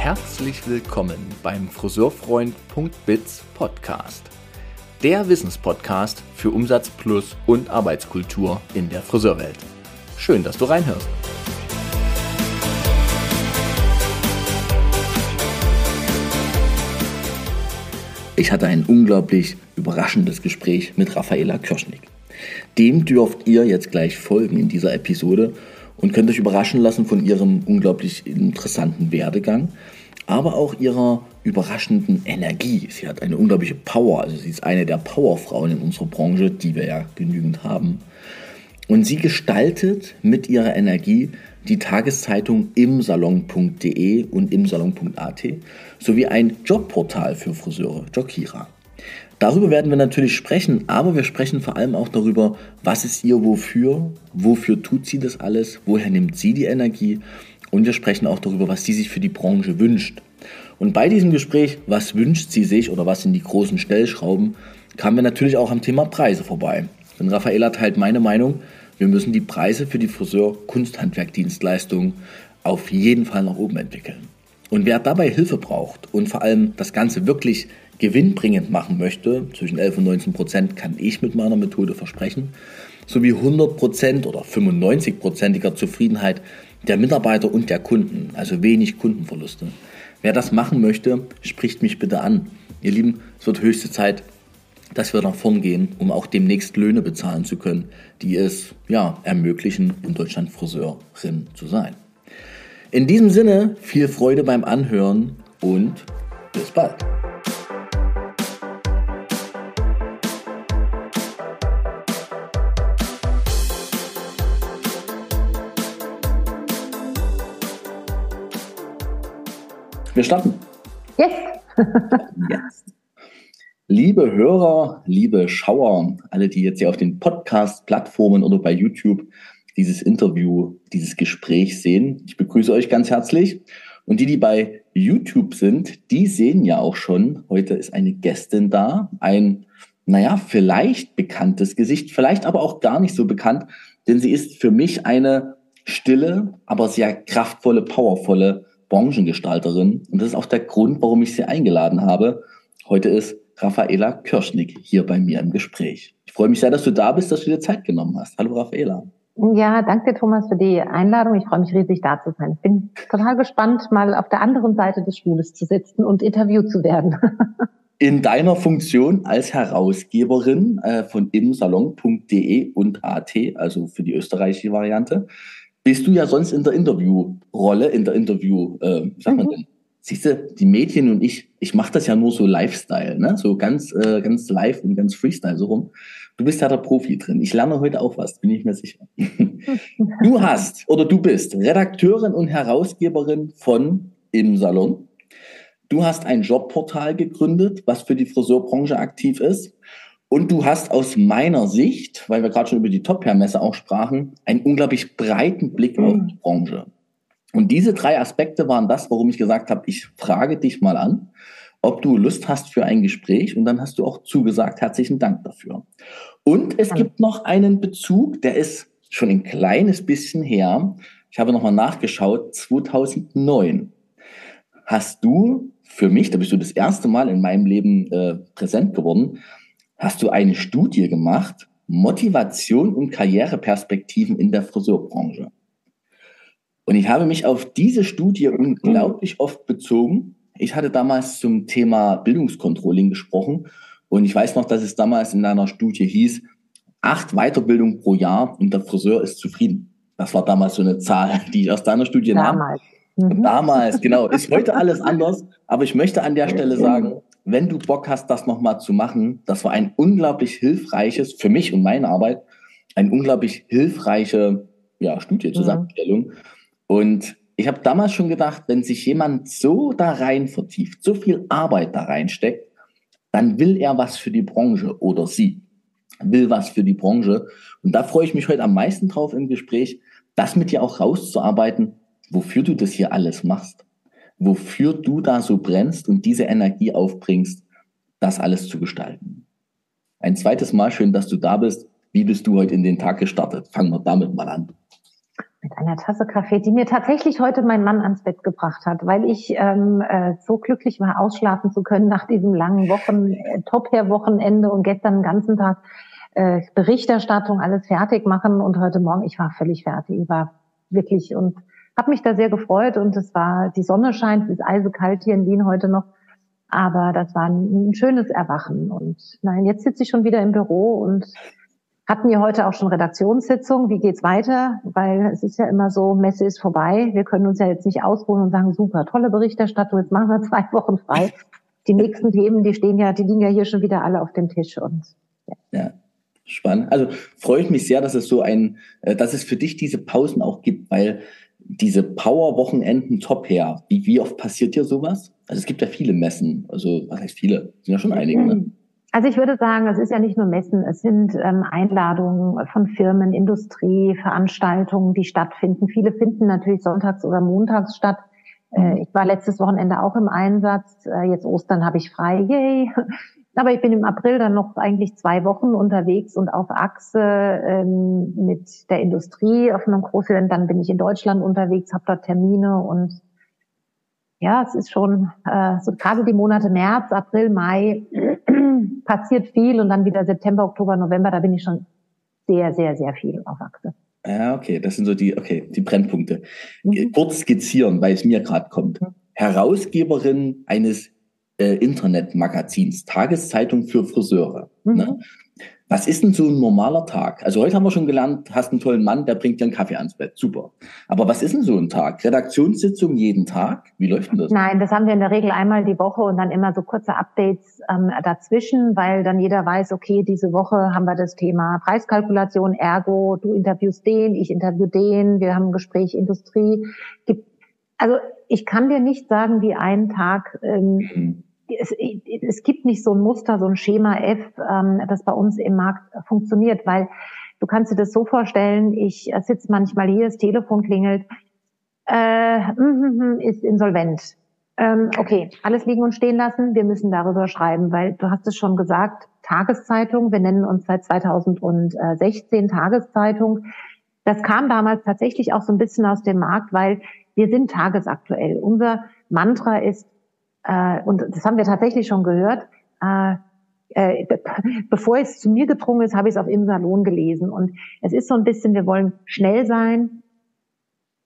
Herzlich willkommen beim Friseurfreund.biz Podcast. Der Wissenspodcast für Umsatz plus und Arbeitskultur in der Friseurwelt. Schön, dass du reinhörst. Ich hatte ein unglaublich überraschendes Gespräch mit Raffaela Kirschnick. Dem dürft ihr jetzt gleich folgen in dieser Episode und könnt euch überraschen lassen von ihrem unglaublich interessanten Werdegang, aber auch ihrer überraschenden Energie. Sie hat eine unglaubliche Power, also sie ist eine der Powerfrauen in unserer Branche, die wir ja genügend haben. Und sie gestaltet mit ihrer Energie die Tageszeitung imsalon.de und imsalon.at sowie ein Jobportal für Friseure, Jokira. Darüber werden wir natürlich sprechen, aber wir sprechen vor allem auch darüber, was ist ihr wofür, wofür tut sie das alles, woher nimmt sie die Energie und wir sprechen auch darüber, was sie sich für die Branche wünscht. Und bei diesem Gespräch, was wünscht sie sich oder was sind die großen Stellschrauben, kamen wir natürlich auch am Thema Preise vorbei. Denn Raffaella teilt meine Meinung, wir müssen die Preise für die Friseur-Kunsthandwerkdienstleistungen auf jeden Fall nach oben entwickeln. Und wer dabei Hilfe braucht und vor allem das Ganze wirklich gewinnbringend machen möchte, zwischen 11 und 19 Prozent kann ich mit meiner Methode versprechen, sowie 100 Prozent oder 95-prozentiger Zufriedenheit der Mitarbeiter und der Kunden, also wenig Kundenverluste. Wer das machen möchte, spricht mich bitte an. Ihr Lieben, es wird höchste Zeit, dass wir nach vorn gehen, um auch demnächst Löhne bezahlen zu können, die es ja ermöglichen, in Deutschland Friseurin zu sein. In diesem Sinne viel Freude beim Anhören und bis bald. Wir starten. Yes. yes. Liebe Hörer, liebe Schauer, alle, die jetzt hier auf den Podcast-Plattformen oder bei YouTube dieses Interview, dieses Gespräch sehen, ich begrüße euch ganz herzlich. Und die, die bei YouTube sind, die sehen ja auch schon, heute ist eine Gästin da, ein, naja, vielleicht bekanntes Gesicht, vielleicht aber auch gar nicht so bekannt, denn sie ist für mich eine stille, aber sehr kraftvolle, powervolle Branchengestalterin. Und das ist auch der Grund, warum ich sie eingeladen habe. Heute ist Raffaela Kirschnick hier bei mir im Gespräch. Ich freue mich sehr, dass du da bist, dass du dir Zeit genommen hast. Hallo Raffaela. Ja, danke Thomas für die Einladung. Ich freue mich riesig da zu sein. Ich bin total gespannt, mal auf der anderen Seite des Stuhles zu sitzen und interviewt zu werden. In deiner Funktion als Herausgeberin äh, von imsalon.de und AT, also für die österreichische Variante, bist du ja sonst in der Interviewrolle, in der Interview, äh, wie sagt man mhm. denn? Siehst du, die Mädchen und ich, ich mache das ja nur so Lifestyle, ne? so ganz, äh, ganz live und ganz Freestyle so rum. Du bist ja der Profi drin. Ich lerne heute auch was, bin ich mir sicher. du hast oder du bist Redakteurin und Herausgeberin von Im Salon. Du hast ein Jobportal gegründet, was für die Friseurbranche aktiv ist. Und du hast aus meiner Sicht, weil wir gerade schon über die Top-Hair-Messe auch sprachen, einen unglaublich breiten Blick mhm. auf die Branche. Und diese drei Aspekte waren das, warum ich gesagt habe, ich frage dich mal an, ob du Lust hast für ein Gespräch. Und dann hast du auch zugesagt. Herzlichen Dank dafür. Und es gibt noch einen Bezug, der ist schon ein kleines bisschen her. Ich habe nochmal nachgeschaut. 2009 hast du für mich, da bist du das erste Mal in meinem Leben äh, präsent geworden, hast du eine Studie gemacht, Motivation und Karriereperspektiven in der Friseurbranche. Und ich habe mich auf diese Studie unglaublich oft bezogen. Ich hatte damals zum Thema Bildungskontrolling gesprochen und ich weiß noch, dass es damals in einer Studie hieß, acht Weiterbildungen pro Jahr und der Friseur ist zufrieden. Das war damals so eine Zahl, die ich aus deiner Studie damals. nahm. Mhm. Damals, genau. Ist heute alles anders. Aber ich möchte an der Stelle sagen, wenn du Bock hast, das nochmal zu machen, das war ein unglaublich hilfreiches, für mich und meine Arbeit, ein unglaublich hilfreiche ja, Studiezusammenstellung. Mhm. Und ich habe damals schon gedacht, wenn sich jemand so da rein vertieft, so viel Arbeit da reinsteckt, dann will er was für die Branche oder sie will was für die Branche. Und da freue ich mich heute am meisten drauf im Gespräch, das mit dir auch rauszuarbeiten, wofür du das hier alles machst wofür du da so brennst und diese Energie aufbringst, das alles zu gestalten. Ein zweites Mal schön, dass du da bist. Wie bist du heute in den Tag gestartet? Fangen wir damit mal an. Mit einer Tasse Kaffee, die mir tatsächlich heute mein Mann ans Bett gebracht hat, weil ich ähm, äh, so glücklich war, ausschlafen zu können nach diesem langen Wochen, äh, Top-Hair-Wochenende und gestern den ganzen Tag äh, Berichterstattung, alles fertig machen und heute Morgen, ich war völlig fertig. Ich war wirklich und habe mich da sehr gefreut und es war, die Sonne scheint, es ist eisekalt hier in Wien heute noch, aber das war ein, schönes Erwachen und nein, jetzt sitze ich schon wieder im Büro und hatten wir heute auch schon Redaktionssitzung. Wie geht's weiter? Weil es ist ja immer so, Messe ist vorbei. Wir können uns ja jetzt nicht ausruhen und sagen, super, tolle Berichterstattung, jetzt machen wir zwei Wochen frei. Die nächsten Themen, die stehen ja, die liegen ja hier schon wieder alle auf dem Tisch und ja. ja. Spannend. Also freue ich mich sehr, dass es so ein, äh, dass es für dich diese Pausen auch gibt, weil diese Power-Wochenenden top her. Wie, wie oft passiert dir sowas? Also es gibt ja viele Messen. Also was heißt viele? sind ja schon einige, ne? Also ich würde sagen, es ist ja nicht nur Messen, es sind ähm, Einladungen von Firmen, Industrie, Veranstaltungen, die stattfinden. Viele finden natürlich sonntags oder montags statt. Äh, mhm. ich war letztes Wochenende auch im Einsatz. Äh, jetzt Ostern habe ich frei. Yay! Aber ich bin im April dann noch eigentlich zwei Wochen unterwegs und auf Achse ähm, mit der Industrie auf einem Großevent. Dann bin ich in Deutschland unterwegs, habe dort Termine und ja, es ist schon äh, so gerade die Monate März, April, Mai passiert viel und dann wieder September, Oktober, November, da bin ich schon sehr, sehr, sehr viel auf Achse. Ja, okay, das sind so die, okay, die Brennpunkte. Mhm. Kurz skizzieren, weil es mir gerade kommt. Mhm. Herausgeberin eines äh, Internetmagazins, Tageszeitung für Friseure. Mhm. Ne? Was ist denn so ein normaler Tag? Also heute haben wir schon gelernt, hast einen tollen Mann, der bringt dir einen Kaffee ans Bett. Super. Aber was ist denn so ein Tag? Redaktionssitzung jeden Tag? Wie läuft denn das? Nein, das haben wir in der Regel einmal die Woche und dann immer so kurze Updates ähm, dazwischen, weil dann jeder weiß, okay, diese Woche haben wir das Thema Preiskalkulation, ergo, du interviewst den, ich interview den, wir haben ein Gespräch Industrie. Also ich kann dir nicht sagen, wie ein Tag ähm, mhm es, es gibt nicht so ein Muster, so ein Schema F, ähm, das bei uns im Markt funktioniert, weil du kannst dir das so vorstellen, ich sitze manchmal hier, das Telefon klingelt, äh, mm, mm, mm, ist insolvent. Ähm, okay, alles liegen und stehen lassen, wir müssen darüber schreiben, weil du hast es schon gesagt, Tageszeitung, wir nennen uns seit 2016 Tageszeitung. Das kam damals tatsächlich auch so ein bisschen aus dem Markt, weil wir sind tagesaktuell. Unser Mantra ist äh, und das haben wir tatsächlich schon gehört, äh, äh, bevor es zu mir gedrungen ist, habe ich es auf im Salon gelesen. Und es ist so ein bisschen, wir wollen schnell sein,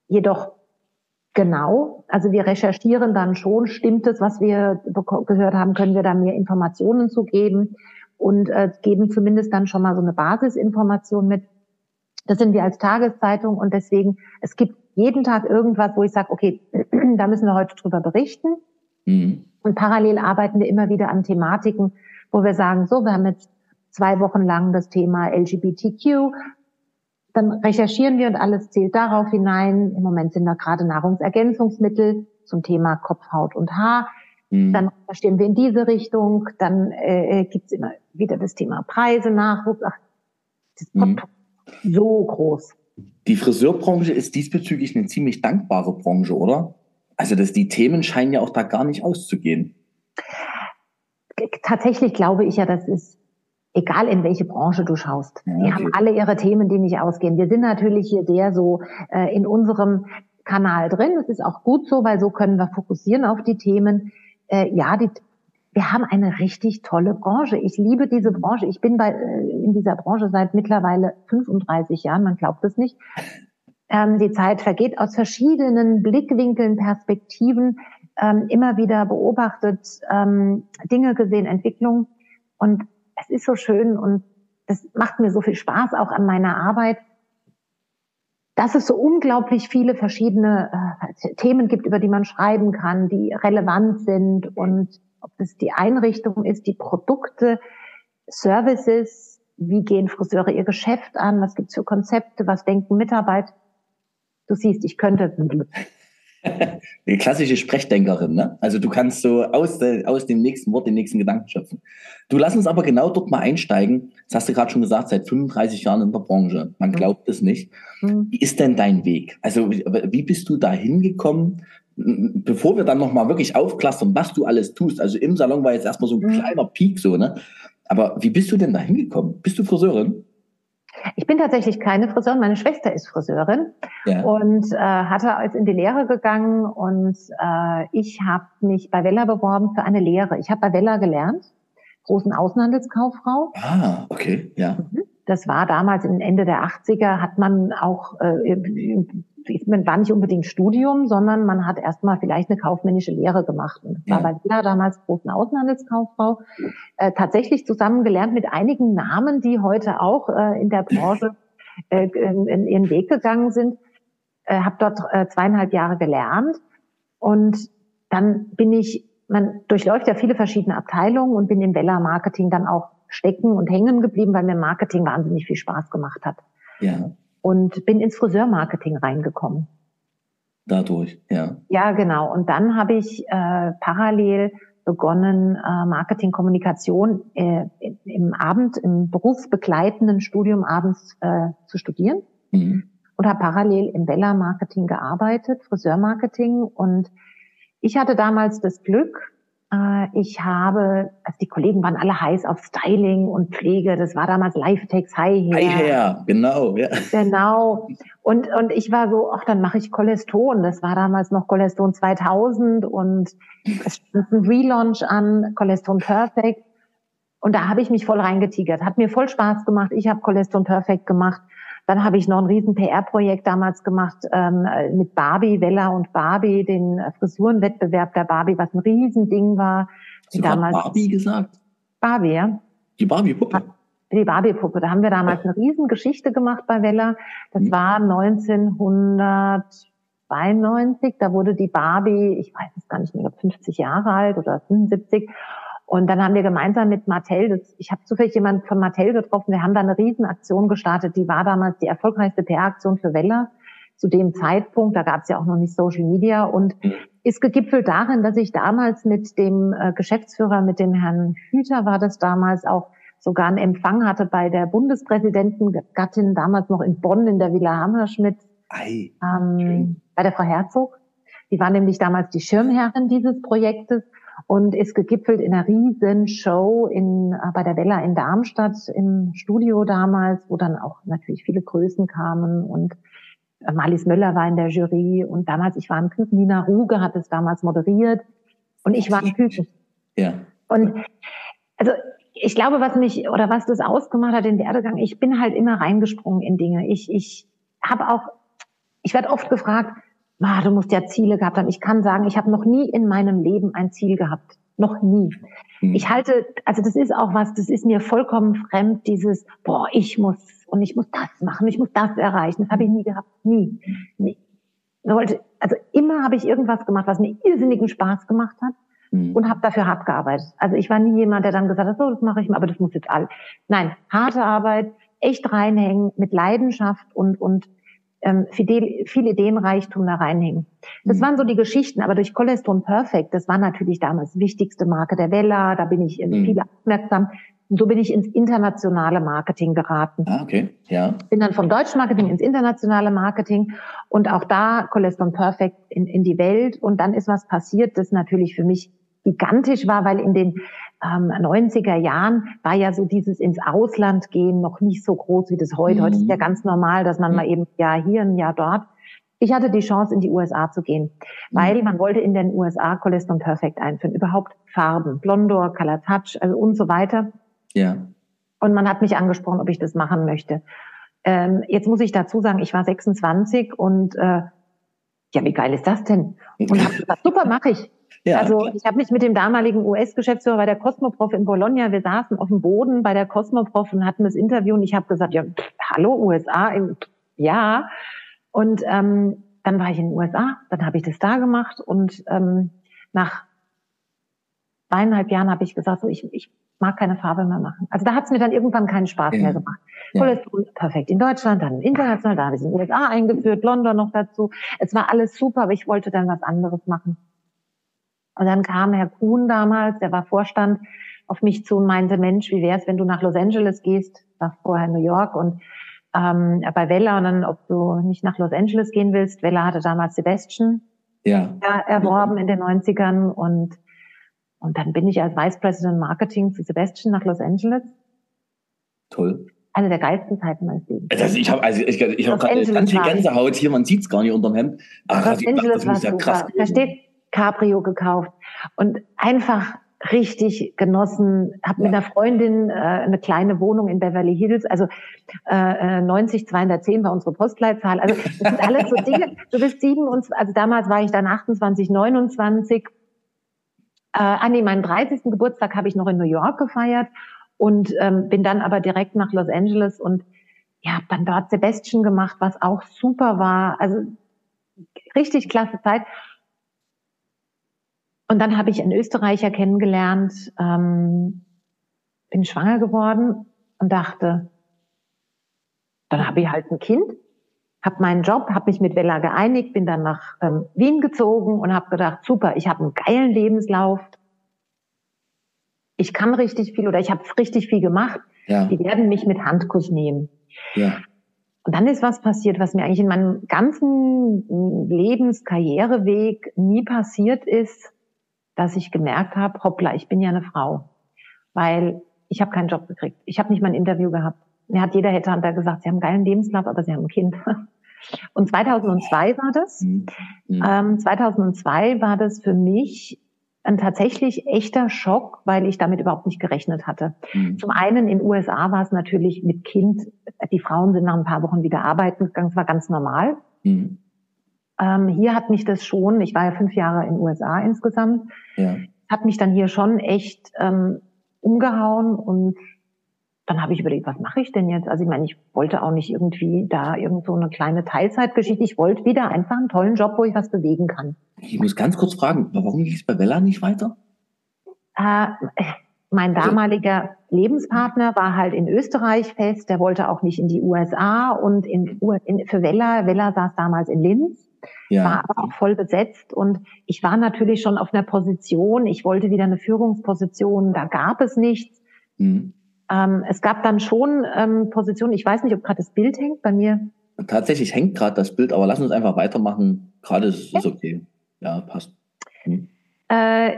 jedoch genau. Also wir recherchieren dann schon, stimmt es, was wir gehört haben, können wir da mehr Informationen zu geben und äh, geben zumindest dann schon mal so eine Basisinformation mit. Das sind wir als Tageszeitung und deswegen, es gibt jeden Tag irgendwas, wo ich sage, okay, da müssen wir heute drüber berichten. Mhm. Und parallel arbeiten wir immer wieder an Thematiken, wo wir sagen, so, wir haben jetzt zwei Wochen lang das Thema LGBTQ. Dann recherchieren wir und alles zählt darauf hinein. Im Moment sind da gerade Nahrungsergänzungsmittel zum Thema Kopf, Haut und Haar. Mhm. Dann recherchieren wir in diese Richtung. Dann äh, gibt es immer wieder das Thema Preise, Nachwuchs. Ach, das mhm. so groß. Die Friseurbranche ist diesbezüglich eine ziemlich dankbare Branche, oder? Also das, die Themen scheinen ja auch da gar nicht auszugehen. Tatsächlich glaube ich ja, das ist egal in welche Branche du schaust. Ja, okay. Die haben alle ihre Themen, die nicht ausgehen. Wir sind natürlich hier sehr so äh, in unserem Kanal drin. Das ist auch gut so, weil so können wir fokussieren auf die Themen. Äh, ja, die, wir haben eine richtig tolle Branche. Ich liebe diese Branche. Ich bin bei, äh, in dieser Branche seit mittlerweile 35 Jahren. Man glaubt es nicht. Ähm, die Zeit vergeht aus verschiedenen Blickwinkeln, Perspektiven, ähm, immer wieder beobachtet, ähm, Dinge gesehen, Entwicklung. Und es ist so schön und das macht mir so viel Spaß auch an meiner Arbeit, dass es so unglaublich viele verschiedene äh, Themen gibt, über die man schreiben kann, die relevant sind und ob es die Einrichtung ist, die Produkte, Services, wie gehen Friseure ihr Geschäft an, was gibt's für Konzepte, was denken Mitarbeiter, Du siehst, ich könnte. Die klassische Sprechdenkerin, ne? Also du kannst so aus, de, aus dem nächsten Wort den nächsten Gedanken schöpfen. Du lass uns aber genau dort mal einsteigen. Das hast du gerade schon gesagt, seit 35 Jahren in der Branche. Man mhm. glaubt es nicht. Mhm. Wie ist denn dein Weg? Also wie bist du da hingekommen? Bevor wir dann nochmal wirklich aufklastern, was du alles tust. Also im Salon war jetzt erstmal so ein mhm. kleiner Peak so, ne? Aber wie bist du denn da hingekommen? Bist du Friseurin? Ich bin tatsächlich keine Friseurin. Meine Schwester ist Friseurin ja. und äh, hatte als in die Lehre gegangen und äh, ich habe mich bei Wella beworben für eine Lehre. Ich habe bei Wella gelernt, großen Außenhandelskauffrau. Ah, okay, ja. Mhm. Das war damals im Ende der 80er, hat man auch äh, man war nicht unbedingt Studium, sondern man hat erstmal vielleicht eine kaufmännische Lehre gemacht. Und das war bei Villa damals großen Außenhandelskauffrau, äh, tatsächlich zusammen gelernt mit einigen Namen, die heute auch äh, in der Branche äh, in, in ihren Weg gegangen sind. Äh, habe dort äh, zweieinhalb Jahre gelernt und dann bin ich, man durchläuft ja viele verschiedene Abteilungen und bin im Vella Marketing dann auch stecken und hängen geblieben, weil mir Marketing wahnsinnig viel Spaß gemacht hat. Ja und bin ins Friseurmarketing reingekommen. Dadurch, ja. Ja, genau. Und dann habe ich äh, parallel begonnen, äh, Marketingkommunikation äh, im Abend, im berufsbegleitenden Studium abends äh, zu studieren. Mhm. Und habe parallel im Bella Marketing gearbeitet, Friseurmarketing. Und ich hatte damals das Glück, ich habe, also die Kollegen waren alle heiß auf Styling und Pflege. Das war damals Lifetex High Hair. High Hair, genau, ja. Genau. Und, und ich war so, ach, dann mache ich Choleston. Das war damals noch Choleston 2000 und es stand ein Relaunch an, Choleston Perfect. Und da habe ich mich voll reingetigert. Hat mir voll Spaß gemacht. Ich habe Choleston Perfect gemacht. Dann habe ich noch ein riesen PR-Projekt damals gemacht ähm, mit Barbie, Wella und Barbie, den Frisurenwettbewerb der Barbie, was ein Riesending war. Hast du damals Barbie gesagt? Barbie, ja. Die Barbie-Puppe. Die Barbie-Puppe. Da haben wir damals eine Riesengeschichte gemacht bei Wella. Das mhm. war 1992. Da wurde die Barbie, ich weiß es gar nicht mehr, 50 Jahre alt oder 75. Und dann haben wir gemeinsam mit Mattel, das, ich habe zufällig jemanden von Mattel getroffen, wir haben da eine Riesenaktion gestartet, die war damals die erfolgreichste PR-Aktion für Wella zu dem Zeitpunkt, da gab es ja auch noch nicht Social Media und mhm. ist gegipfelt darin, dass ich damals mit dem äh, Geschäftsführer, mit dem Herrn Hüter war das damals auch sogar einen Empfang hatte bei der Bundespräsidentengattin damals noch in Bonn in der Villa Hammerschmidt ähm, bei der Frau Herzog. Die war nämlich damals die Schirmherrin dieses Projektes und ist gegipfelt in einer riesen Show in, äh, bei der Wella in Darmstadt im Studio damals, wo dann auch natürlich viele Größen kamen und äh, Marlies Möller war in der Jury und damals, ich war ein Küken, Nina Ruge hat es damals moderiert und ich war ein Küken. Ja. Und also ich glaube, was mich oder was das ausgemacht hat, den Werdegang, ich bin halt immer reingesprungen in Dinge. Ich, ich habe auch, ich werde oft gefragt, ah, du musst ja Ziele gehabt haben. Ich kann sagen, ich habe noch nie in meinem Leben ein Ziel gehabt. Noch nie. Mhm. Ich halte, also das ist auch was, das ist mir vollkommen fremd, dieses, boah, ich muss und ich muss das machen, ich muss das erreichen. Das habe ich nie gehabt. Nie. nie. Also immer habe ich irgendwas gemacht, was mir irrsinnigen Spaß gemacht hat mhm. und habe dafür hart gearbeitet. Also ich war nie jemand, der dann gesagt hat, so, das mache ich mal, aber das muss jetzt all. Nein, harte Arbeit, echt reinhängen, mit Leidenschaft und, und ähm, viel, viel Ideenreichtum da reinhängen. Das mhm. waren so die Geschichten, aber durch Cholesterol Perfect, das war natürlich damals die wichtigste Marke der Wella, da bin ich mhm. viel aufmerksam. Und so bin ich ins internationale Marketing geraten. Ah, okay, ja. Bin dann vom deutschen Marketing ins internationale Marketing und auch da Cholesterol Perfect in, in die Welt. Und dann ist was passiert, das natürlich für mich gigantisch war, weil in den ähm, 90er Jahren war ja so dieses ins Ausland gehen noch nicht so groß wie das heute. Mhm. Heute ist ja ganz normal, dass man mhm. mal eben ja hier, ein Jahr dort. Ich hatte die Chance, in die USA zu gehen, mhm. weil man wollte in den USA Cholesterol Perfect einführen. Überhaupt Farben, Blondor, Color Touch also und so weiter. Ja. Und man hat mich angesprochen, ob ich das machen möchte. Ähm, jetzt muss ich dazu sagen, ich war 26 und äh, ja, wie geil ist das denn? Und habe gesagt, super, mache ich. Ja. Also ich habe mich mit dem damaligen US-Geschäftsführer bei der Cosmoprof in Bologna, wir saßen auf dem Boden bei der Cosmoprof und hatten das Interview und ich habe gesagt, ja, pff, hallo USA, ja. Und ähm, dann war ich in den USA, dann habe ich das da gemacht und ähm, nach zweieinhalb Jahren habe ich gesagt, so ich, ich mag keine Farbe mehr machen. Also da hat es mir dann irgendwann keinen Spaß ja. mehr gemacht. Ja. perfekt in Deutschland, dann international, da habe ich in den USA eingeführt, London noch dazu. Es war alles super, aber ich wollte dann was anderes machen. Und dann kam Herr Kuhn damals, der war Vorstand, auf mich zu und meinte, Mensch, wie wär's, wenn du nach Los Angeles gehst, war vorher New York und ähm, bei Wella und dann, ob du nicht nach Los Angeles gehen willst. Wella hatte damals Sebastian ja. erworben in den 90ern und, und dann bin ich als Vice President Marketing zu Sebastian nach Los Angeles. Toll. eine der geilsten Zeiten meines Lebens. Also ich habe also ich, ich hab gerade ganz viel Gänsehaut hier, man sieht es gar nicht unterm Hemd. Ach, Los Angeles war ja super. Da steht Cabrio gekauft und einfach richtig genossen, habe mit einer Freundin äh, eine kleine Wohnung in Beverly Hills, also äh, 90 210 war unsere Postleitzahl. Also das sind alles so Dinge. Du bist 27, also damals war ich dann 28, 29. Äh, ah nee, meinen 30. Geburtstag habe ich noch in New York gefeiert und ähm, bin dann aber direkt nach Los Angeles und ja, hab dann dort Sebastian gemacht, was auch super war. Also richtig klasse Zeit. Und dann habe ich einen Österreicher kennengelernt, ähm, bin schwanger geworden und dachte, dann habe ich halt ein Kind, habe meinen Job, habe mich mit Wella geeinigt, bin dann nach ähm, Wien gezogen und habe gedacht, super, ich habe einen geilen Lebenslauf, ich kann richtig viel oder ich habe richtig viel gemacht. Ja. Die werden mich mit Handkuss nehmen. Ja. Und dann ist was passiert, was mir eigentlich in meinem ganzen Lebenskarriereweg nie passiert ist, dass ich gemerkt habe, hoppla, ich bin ja eine Frau. Weil ich habe keinen Job gekriegt. Ich habe nicht mal ein Interview gehabt. Mir hat jeder Headhunter gesagt, sie haben einen geilen Lebenslauf, aber sie haben ein Kind. Und 2002 war das. Mhm. Ähm, 2002 war das für mich ein tatsächlich echter Schock, weil ich damit überhaupt nicht gerechnet hatte. Mhm. Zum einen in den USA war es natürlich mit Kind, die Frauen sind nach ein paar Wochen wieder arbeiten gegangen, das war ganz normal. Mhm. Ähm, hier hat mich das schon, ich war ja fünf Jahre in den USA insgesamt, ja. hat mich dann hier schon echt ähm, umgehauen und dann habe ich überlegt, was mache ich denn jetzt? Also ich meine, ich wollte auch nicht irgendwie da irgend so eine kleine Teilzeitgeschichte. Ich wollte wieder einfach einen tollen Job, wo ich was bewegen kann. Ich muss ganz kurz fragen, warum ging es bei Bella nicht weiter? Äh, mein also damaliger Lebenspartner war halt in Österreich fest, der wollte auch nicht in die USA und in, in, für Vella, Vella saß damals in Linz, ja. war aber auch voll besetzt und ich war natürlich schon auf einer Position, ich wollte wieder eine Führungsposition, da gab es nichts. Mhm. Ähm, es gab dann schon ähm, Positionen, ich weiß nicht, ob gerade das Bild hängt bei mir. Tatsächlich hängt gerade das Bild, aber lass uns einfach weitermachen. Gerade ist es okay. Ja, passt. Hm. Äh,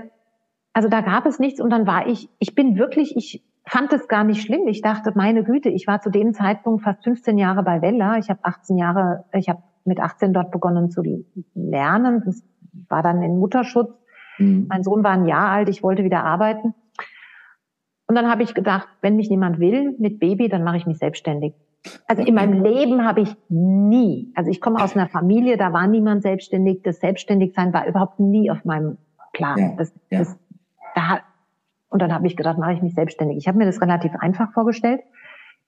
also da gab es nichts und dann war ich, ich bin wirklich, ich fand es gar nicht schlimm. Ich dachte, meine Güte, ich war zu dem Zeitpunkt fast 15 Jahre bei Wella. Ich habe 18 Jahre, ich habe mit 18 dort begonnen zu lernen. Das war dann in Mutterschutz. Mhm. Mein Sohn war ein Jahr alt, ich wollte wieder arbeiten. Und dann habe ich gedacht, wenn mich niemand will mit Baby, dann mache ich mich selbstständig. Also in meinem Leben habe ich nie, also ich komme aus einer Familie, da war niemand selbstständig. Das Selbstständigsein war überhaupt nie auf meinem Plan. Ja, das, ja. Das, da, und dann habe ich gedacht, mache ich mich selbstständig. Ich habe mir das relativ einfach vorgestellt.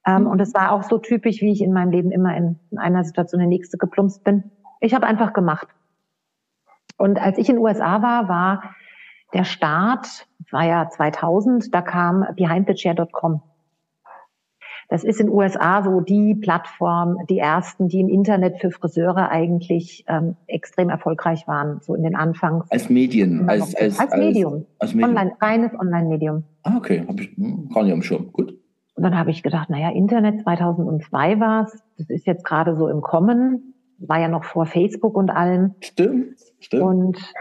Ähm, mhm. Und es war auch so typisch, wie ich in meinem Leben immer in, in einer Situation in die nächste geplumpst bin. Ich habe einfach gemacht. Und als ich in den USA war, war der Start, war ja 2000, da kam behindthechair.com. Das ist in den USA so die Plattform, die ersten, die im Internet für Friseure eigentlich ähm, extrem erfolgreich waren, so in den Anfangs. Als Medien, als, als, als, Medium. Als, Medium. Online, reines Online-Medium. Ah, okay, habe ich hm, gar nicht am Schirm. Gut. Und dann habe ich gedacht, naja, Internet 2002 war es, das ist jetzt gerade so im Kommen, war ja noch vor Facebook und allem. Stimmt, stimmt. Und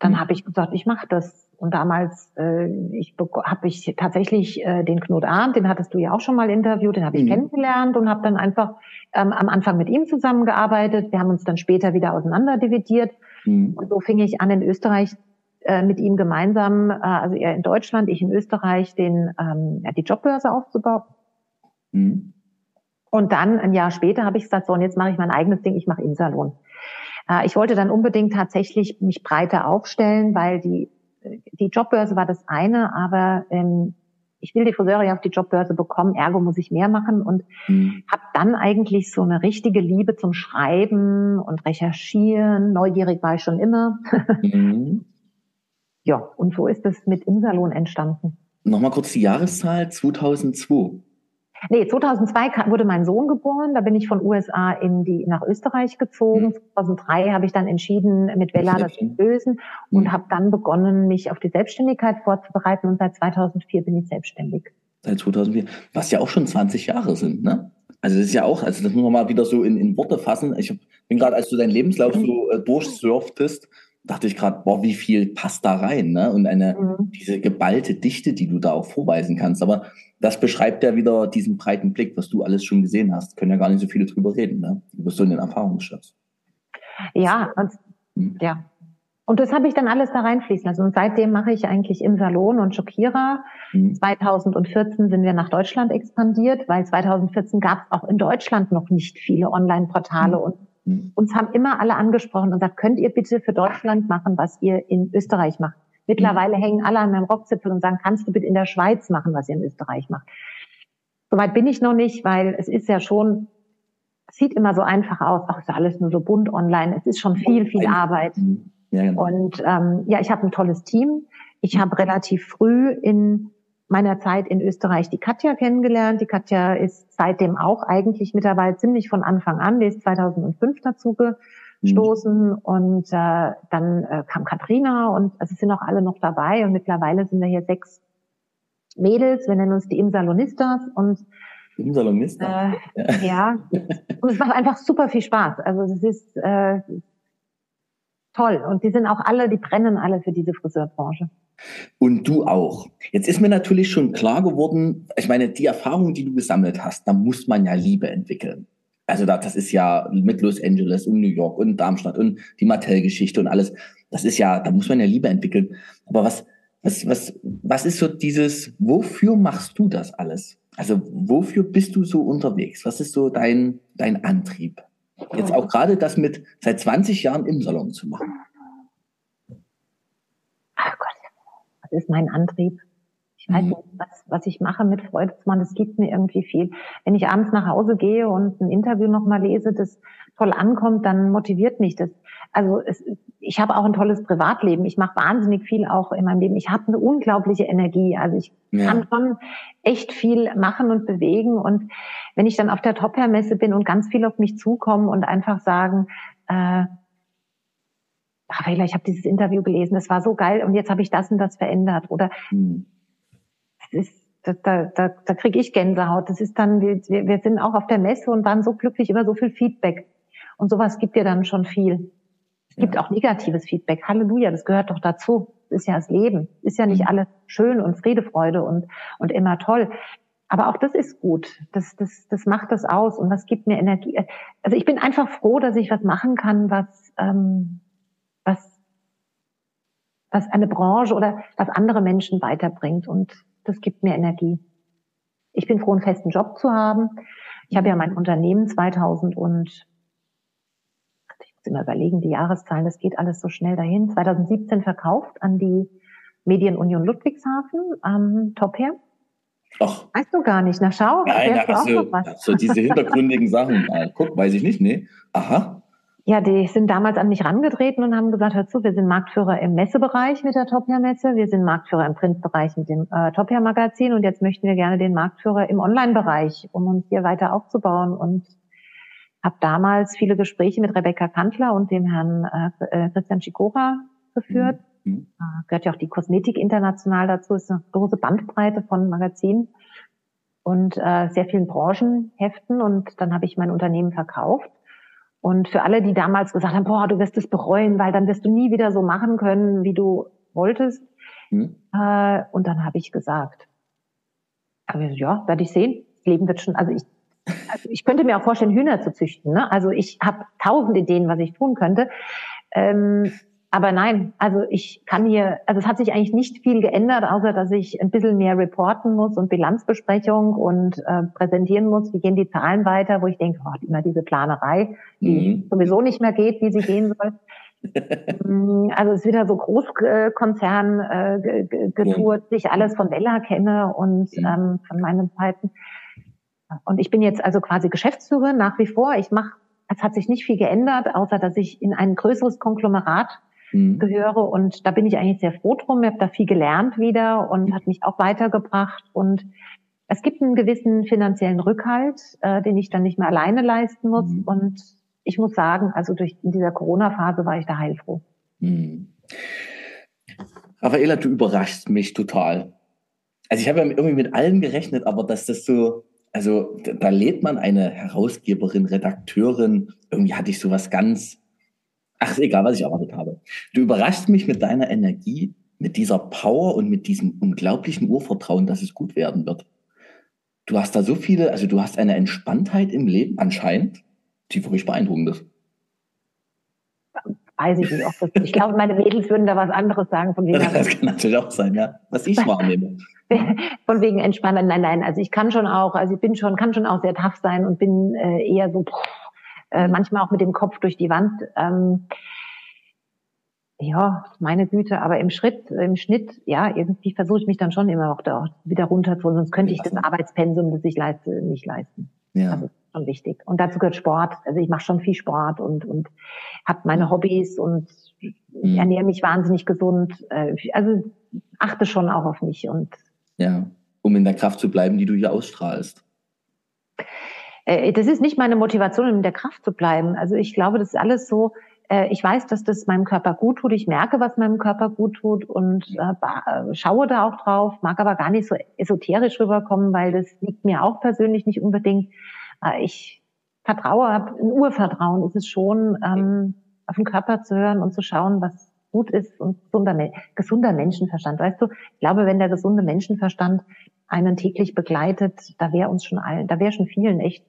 dann habe ich gesagt, ich mache das. Und damals äh, ich habe ich tatsächlich äh, den Knut Arndt, den hattest du ja auch schon mal interviewt, den habe ich mhm. kennengelernt und habe dann einfach ähm, am Anfang mit ihm zusammengearbeitet. Wir haben uns dann später wieder auseinanderdividiert. Mhm. Und so fing ich an in Österreich äh, mit ihm gemeinsam, äh, also er in Deutschland, ich in Österreich, den ähm, ja, die Jobbörse aufzubauen. Mhm. Und dann ein Jahr später habe ich gesagt, so und jetzt mache ich mein eigenes Ding, ich mache Insalon. Äh, ich wollte dann unbedingt tatsächlich mich breiter aufstellen, weil die, die Jobbörse war das eine, aber ähm, ich will die Friseure ja auf die Jobbörse bekommen, ergo muss ich mehr machen und mhm. habe dann eigentlich so eine richtige Liebe zum Schreiben und Recherchieren. Neugierig war ich schon immer. mhm. Ja, und so ist es mit im Salon entstanden. Nochmal kurz die Jahreszahl 2002. Nee, 2002 wurde mein Sohn geboren. Da bin ich von USA in die, nach Österreich gezogen. Mhm. 2003 habe ich dann entschieden, mit Bella das zu lösen und mhm. habe dann begonnen, mich auf die Selbstständigkeit vorzubereiten. Und seit 2004 bin ich selbstständig. Seit 2004, was ja auch schon 20 Jahre sind, ne? Also das ist ja auch, also das muss man mal wieder so in, in Worte fassen. Ich bin gerade, als du deinen Lebenslauf so äh, durchsurftest, dachte ich gerade, boah, wie viel passt da rein, ne? Und eine, mhm. diese geballte Dichte, die du da auch vorweisen kannst. Aber das beschreibt ja wieder diesen breiten Blick, was du alles schon gesehen hast. Können ja gar nicht so viele drüber reden, ne? Über so einen Erfahrungsschatz. Ja, und, hm. ja. Und das habe ich dann alles da reinfließen lassen. Und seitdem mache ich eigentlich im Salon und Schockierer. Mhm. 2014 sind wir nach Deutschland expandiert, weil 2014 gab es auch in Deutschland noch nicht viele Online-Portale. Mhm. Und mhm. uns haben immer alle angesprochen und gesagt, könnt ihr bitte für Deutschland machen, was ihr in Österreich macht. Mittlerweile mhm. hängen alle an meinem Rockzipfel und sagen, kannst du bitte in der Schweiz machen, was ihr in Österreich macht. Soweit bin ich noch nicht, weil es ist ja schon sieht immer so einfach aus. Ach, ist alles nur so bunt online. Es ist schon viel, viel Arbeit. Mhm. Ja, genau. Und ähm, ja, ich habe ein tolles Team. Ich habe relativ früh in meiner Zeit in Österreich die Katja kennengelernt. Die Katja ist seitdem auch eigentlich mit dabei, ziemlich von Anfang an. Die ist 2005 dazu gestoßen mhm. und äh, dann äh, kam Katrina und also es sind auch alle noch dabei und mittlerweile sind wir hier sechs Mädels. Wir nennen uns die Imsalonistas und im Salonista. Äh, ja. und es macht einfach super viel Spaß. Also es ist äh, toll. Und die sind auch alle, die brennen alle für diese Friseurbranche. Und du auch. Jetzt ist mir natürlich schon klar geworden, ich meine, die Erfahrung, die du gesammelt hast, da muss man ja Liebe entwickeln. Also das ist ja mit Los Angeles und New York und Darmstadt und die Mattel-Geschichte und alles. Das ist ja, da muss man ja Liebe entwickeln. Aber was, was, was, was ist so dieses, wofür machst du das alles? Also wofür bist du so unterwegs? Was ist so dein, dein Antrieb? Jetzt auch gerade das mit seit 20 Jahren im Salon zu machen. Ach Gott, was ist mein Antrieb? Ich weiß mhm. nicht, was, was ich mache mit Freude zu machen, das gibt mir irgendwie viel. Wenn ich abends nach Hause gehe und ein Interview nochmal lese, das toll ankommt, dann motiviert mich das. Also es, ich habe auch ein tolles Privatleben. Ich mache wahnsinnig viel auch in meinem Leben. Ich habe eine unglaubliche Energie. Also ich ja. kann schon echt viel machen und bewegen. Und wenn ich dann auf der Top-Hair-Messe bin und ganz viel auf mich zukommen und einfach sagen, äh, Raffaella, ich habe dieses Interview gelesen, das war so geil und jetzt habe ich das und das verändert. Oder hm. das ist, da, da, da, da kriege ich Gänsehaut. Das ist dann, wir, wir sind auch auf der Messe und waren so glücklich über so viel Feedback. Und sowas gibt dir dann schon viel. Es gibt auch negatives Feedback. Halleluja, das gehört doch dazu. Das ist ja das Leben. Ist ja nicht mhm. alles schön und Friedefreude und, und immer toll. Aber auch das ist gut. Das, das, das macht das aus und das gibt mir Energie. Also ich bin einfach froh, dass ich was machen kann, was, ähm, was, was eine Branche oder was andere Menschen weiterbringt. Und das gibt mir Energie. Ich bin froh, einen festen Job zu haben. Ich habe ja mein Unternehmen 2000 und muss immer überlegen, die Jahreszahlen, das geht alles so schnell dahin. 2017 verkauft an die Medienunion Ludwigshafen am Top her. Ach. Weißt du gar nicht, na schau. Nein, na, also, so diese hintergründigen Sachen. Ja, guck, weiß ich nicht, nee. Aha. Ja, die sind damals an mich rangetreten und haben gesagt, hör zu, wir sind Marktführer im Messebereich mit der Topia-Messe, wir sind Marktführer im Printbereich mit dem äh, Topia-Magazin und jetzt möchten wir gerne den Marktführer im Online-Bereich, um uns hier weiter aufzubauen und habe damals viele Gespräche mit Rebecca Kantler und dem Herrn äh, äh Christian Schikora geführt. Mhm. mhm. Äh, gehört ja auch die Kosmetik international dazu, ist eine große Bandbreite von Magazinen und äh, sehr vielen Branchenheften. Und dann habe ich mein Unternehmen verkauft. Und für alle, die damals gesagt haben, boah, du wirst es bereuen, weil dann wirst du nie wieder so machen können, wie du wolltest. Mhm. Äh, und dann habe ich gesagt, aber ja, werde ich sehen. Das Leben wird schon, also ich also ich könnte mir auch vorstellen, Hühner zu züchten. Ne? Also ich habe tausend Ideen, was ich tun könnte. Ähm, aber nein, also ich kann hier, also es hat sich eigentlich nicht viel geändert, außer dass ich ein bisschen mehr reporten muss und Bilanzbesprechung und äh, präsentieren muss, wie gehen die Zahlen weiter, wo ich denke, oh, immer diese Planerei, die mhm. sowieso nicht mehr geht, wie sie gehen soll. Mm, also es ist wieder so Großkonzern äh, getourt, ja. ich alles von Bella kenne und ja. ähm, von meinen Zeiten. Und ich bin jetzt also quasi Geschäftsführerin nach wie vor. Ich mache, es hat sich nicht viel geändert, außer dass ich in ein größeres Konglomerat mhm. gehöre. Und da bin ich eigentlich sehr froh drum. Ich habe da viel gelernt wieder und hat mich auch weitergebracht. Und es gibt einen gewissen finanziellen Rückhalt, äh, den ich dann nicht mehr alleine leisten muss. Mhm. Und ich muss sagen, also durch in dieser Corona-Phase war ich da heilfroh. Mhm. Raffaela, du überraschst mich total. Also ich habe ja irgendwie mit allem gerechnet, aber dass das so also da lädt man eine Herausgeberin, Redakteurin, irgendwie hatte ich sowas ganz, ach egal, was ich erwartet habe. Du überraschst mich mit deiner Energie, mit dieser Power und mit diesem unglaublichen Urvertrauen, dass es gut werden wird. Du hast da so viele, also du hast eine Entspanntheit im Leben anscheinend, die wirklich beeindruckend ist. Weiß ich nicht. Ob das, ich glaube, meine Mädels würden da was anderes sagen. Von wegen das kann natürlich auch sein, ja. Was ich wahrnehme. von wegen entspannen. Nein, nein. Also ich kann schon auch, also ich bin schon, kann schon auch sehr tough sein und bin äh, eher so äh, manchmal auch mit dem Kopf durch die Wand. Ähm, ja, meine Güte, aber im Schritt, im Schnitt, ja, irgendwie versuche ich mich dann schon immer auch da wieder runterzuholen, sonst könnte ich das Arbeitspensum, das ich leiste, nicht leisten. Ja. Also schon wichtig. Und dazu gehört Sport. Also ich mache schon viel Sport und und habe meine Hobbys und mhm. ernähre mich wahnsinnig gesund. Äh, also achte schon auch auf mich und ja, um in der Kraft zu bleiben, die du hier ausstrahlst. Äh, das ist nicht meine Motivation, in der Kraft zu bleiben. Also ich glaube, das ist alles so, äh, ich weiß, dass das meinem Körper gut tut. Ich merke, was meinem Körper gut tut und äh, schaue da auch drauf, mag aber gar nicht so esoterisch rüberkommen, weil das liegt mir auch persönlich nicht unbedingt. Ich vertraue, habe ein Urvertrauen ist es schon, ähm, auf den Körper zu hören und zu schauen, was gut ist und gesunder, gesunder Menschenverstand. Weißt du, ich glaube, wenn der gesunde Menschenverstand einen täglich begleitet, da wäre uns schon allen, da wäre schon vielen echt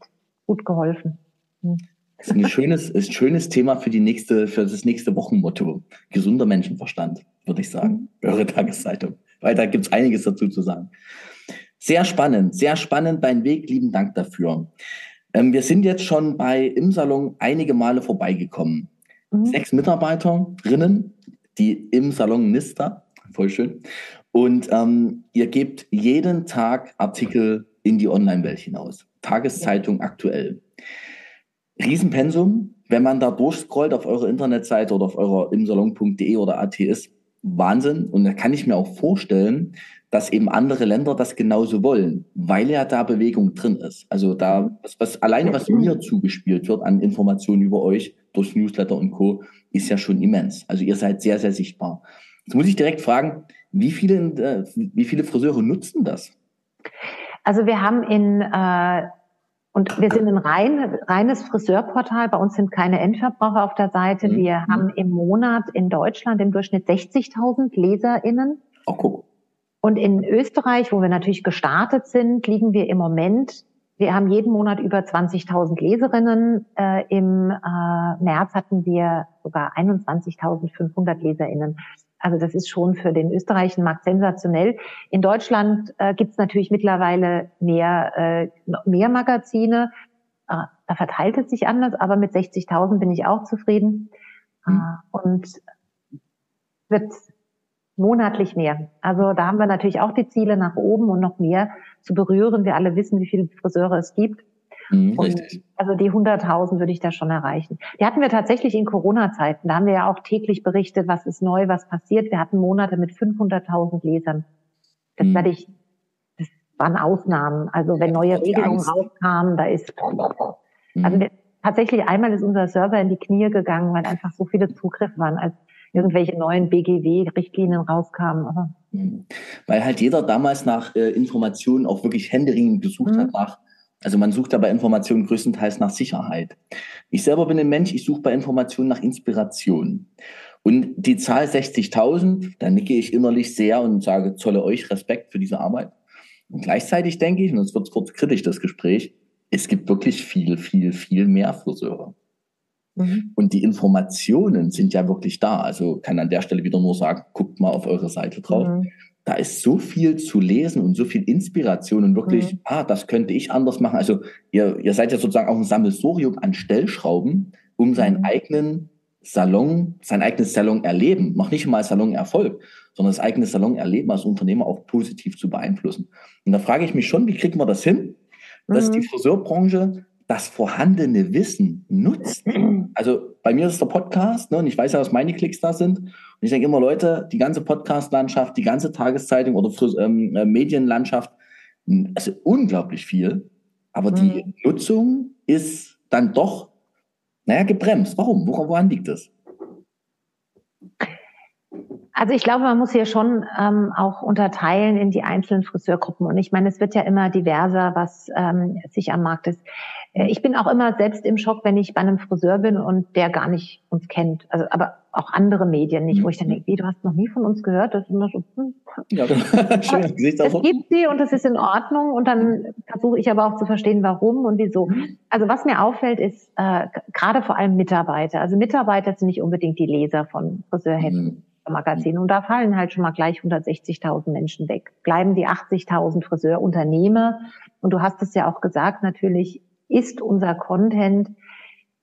gut geholfen. Hm. Das ist ein schönes, ist ein schönes Thema für die nächste, für das nächste Wochenmotto. Gesunder Menschenverstand, würde ich sagen. Mhm. Eure Tageszeitung. Weil da gibt's einiges dazu zu sagen. Sehr spannend, sehr spannend dein Weg. Lieben Dank dafür. Ähm, wir sind jetzt schon bei im Salon einige Male vorbeigekommen. Mhm. Sechs Mitarbeiterinnen, die im Salon Nista, voll schön. Und ähm, ihr gebt jeden Tag Artikel in die Online-Welt hinaus. Tageszeitung aktuell. Riesenpensum, wenn man da durchscrollt auf eurer Internetseite oder auf eurer imsalon.de oder AT ist, Wahnsinn. Und da kann ich mir auch vorstellen, dass eben andere Länder das genauso wollen, weil ja da Bewegung drin ist. Also da, was, was alleine was mir zugespielt wird an Informationen über euch durch Newsletter und Co., ist ja schon immens. Also ihr seid sehr, sehr sichtbar. Jetzt muss ich direkt fragen, wie viele, äh, wie viele Friseure nutzen das? Also wir haben in äh, und wir sind ein rein, reines Friseurportal. Bei uns sind keine Endverbraucher auf der Seite. Mhm. Wir mhm. haben im Monat in Deutschland im Durchschnitt 60.000 LeserInnen. Oh, guck. Und in Österreich, wo wir natürlich gestartet sind, liegen wir im Moment, wir haben jeden Monat über 20.000 Leserinnen. Äh, Im äh, März hatten wir sogar 21.500 LeserInnen. Also das ist schon für den österreichischen Markt sensationell. In Deutschland äh, gibt es natürlich mittlerweile mehr, äh, mehr Magazine. Äh, da verteilt es sich anders, aber mit 60.000 bin ich auch zufrieden. Mhm. Äh, und wird monatlich mehr. Also da haben wir natürlich auch die Ziele nach oben und noch mehr zu berühren. Wir alle wissen, wie viele Friseure es gibt. Mhm, richtig. Also die 100.000 würde ich da schon erreichen. Die hatten wir tatsächlich in Corona-Zeiten. Da haben wir ja auch täglich berichtet, was ist neu, was passiert. Wir hatten Monate mit 500.000 Lesern. Das mhm. werde ich, das waren Ausnahmen. Also wenn neue Regelungen rauskamen, da ist, mhm. also wir, tatsächlich einmal ist unser Server in die Knie gegangen, weil einfach so viele Zugriffe waren, als irgendwelche neuen BGW-Richtlinien rauskamen. Mhm. Weil halt jeder damals nach äh, Informationen auch wirklich händeringend gesucht mhm. hat nach also man sucht da bei Informationen größtenteils nach Sicherheit. Ich selber bin ein Mensch, ich suche bei Informationen nach Inspiration. Und die Zahl 60.000, da nicke ich innerlich sehr und sage, zolle euch Respekt für diese Arbeit. Und gleichzeitig denke ich, und es wird kurz kritisch, das Gespräch, es gibt wirklich viel, viel, viel mehr Friseure. Mhm. Und die Informationen sind ja wirklich da. Also kann an der Stelle wieder nur sagen, guckt mal auf eure Seite drauf. Mhm da ist so viel zu lesen und so viel Inspiration und wirklich, mhm. ah, das könnte ich anders machen. Also ihr, ihr seid ja sozusagen auch ein Sammelsurium an Stellschrauben, um seinen mhm. eigenen Salon, sein eigenes Salon erleben, noch nicht mal Salon Erfolg, sondern das eigene Salon erleben als Unternehmer auch positiv zu beeinflussen. Und da frage ich mich schon, wie kriegen wir das hin, dass mhm. die Friseurbranche das vorhandene Wissen nutzt. Also bei mir ist der Podcast, ne, und ich weiß ja, was meine Klicks da sind. Und ich denke immer, Leute, die ganze Podcast-Landschaft, die ganze Tageszeitung oder ähm, äh, Medienlandschaft, also unglaublich viel. Aber mhm. die Nutzung ist dann doch, naja, gebremst. Warum? Woran liegt das? Also ich glaube, man muss hier schon ähm, auch unterteilen in die einzelnen Friseurgruppen. Und ich meine, es wird ja immer diverser, was ähm, sich am Markt ist. Äh, ich bin auch immer selbst im Schock, wenn ich bei einem Friseur bin und der gar nicht uns kennt. Also, aber auch andere Medien nicht, wo ich dann denke, wie, du hast noch nie von uns gehört? Das ist immer so, hm. Ja, genau. Schön, es gibt sie und das ist in Ordnung. Und dann versuche ich aber auch zu verstehen, warum und wieso. Also was mir auffällt, ist äh, gerade vor allem Mitarbeiter. Also Mitarbeiter sind nicht unbedingt die Leser von Friseurheads. Mhm. Magazin. Und da fallen halt schon mal gleich 160.000 Menschen weg. Bleiben die 80.000 Friseurunternehmer. Und du hast es ja auch gesagt, natürlich ist unser Content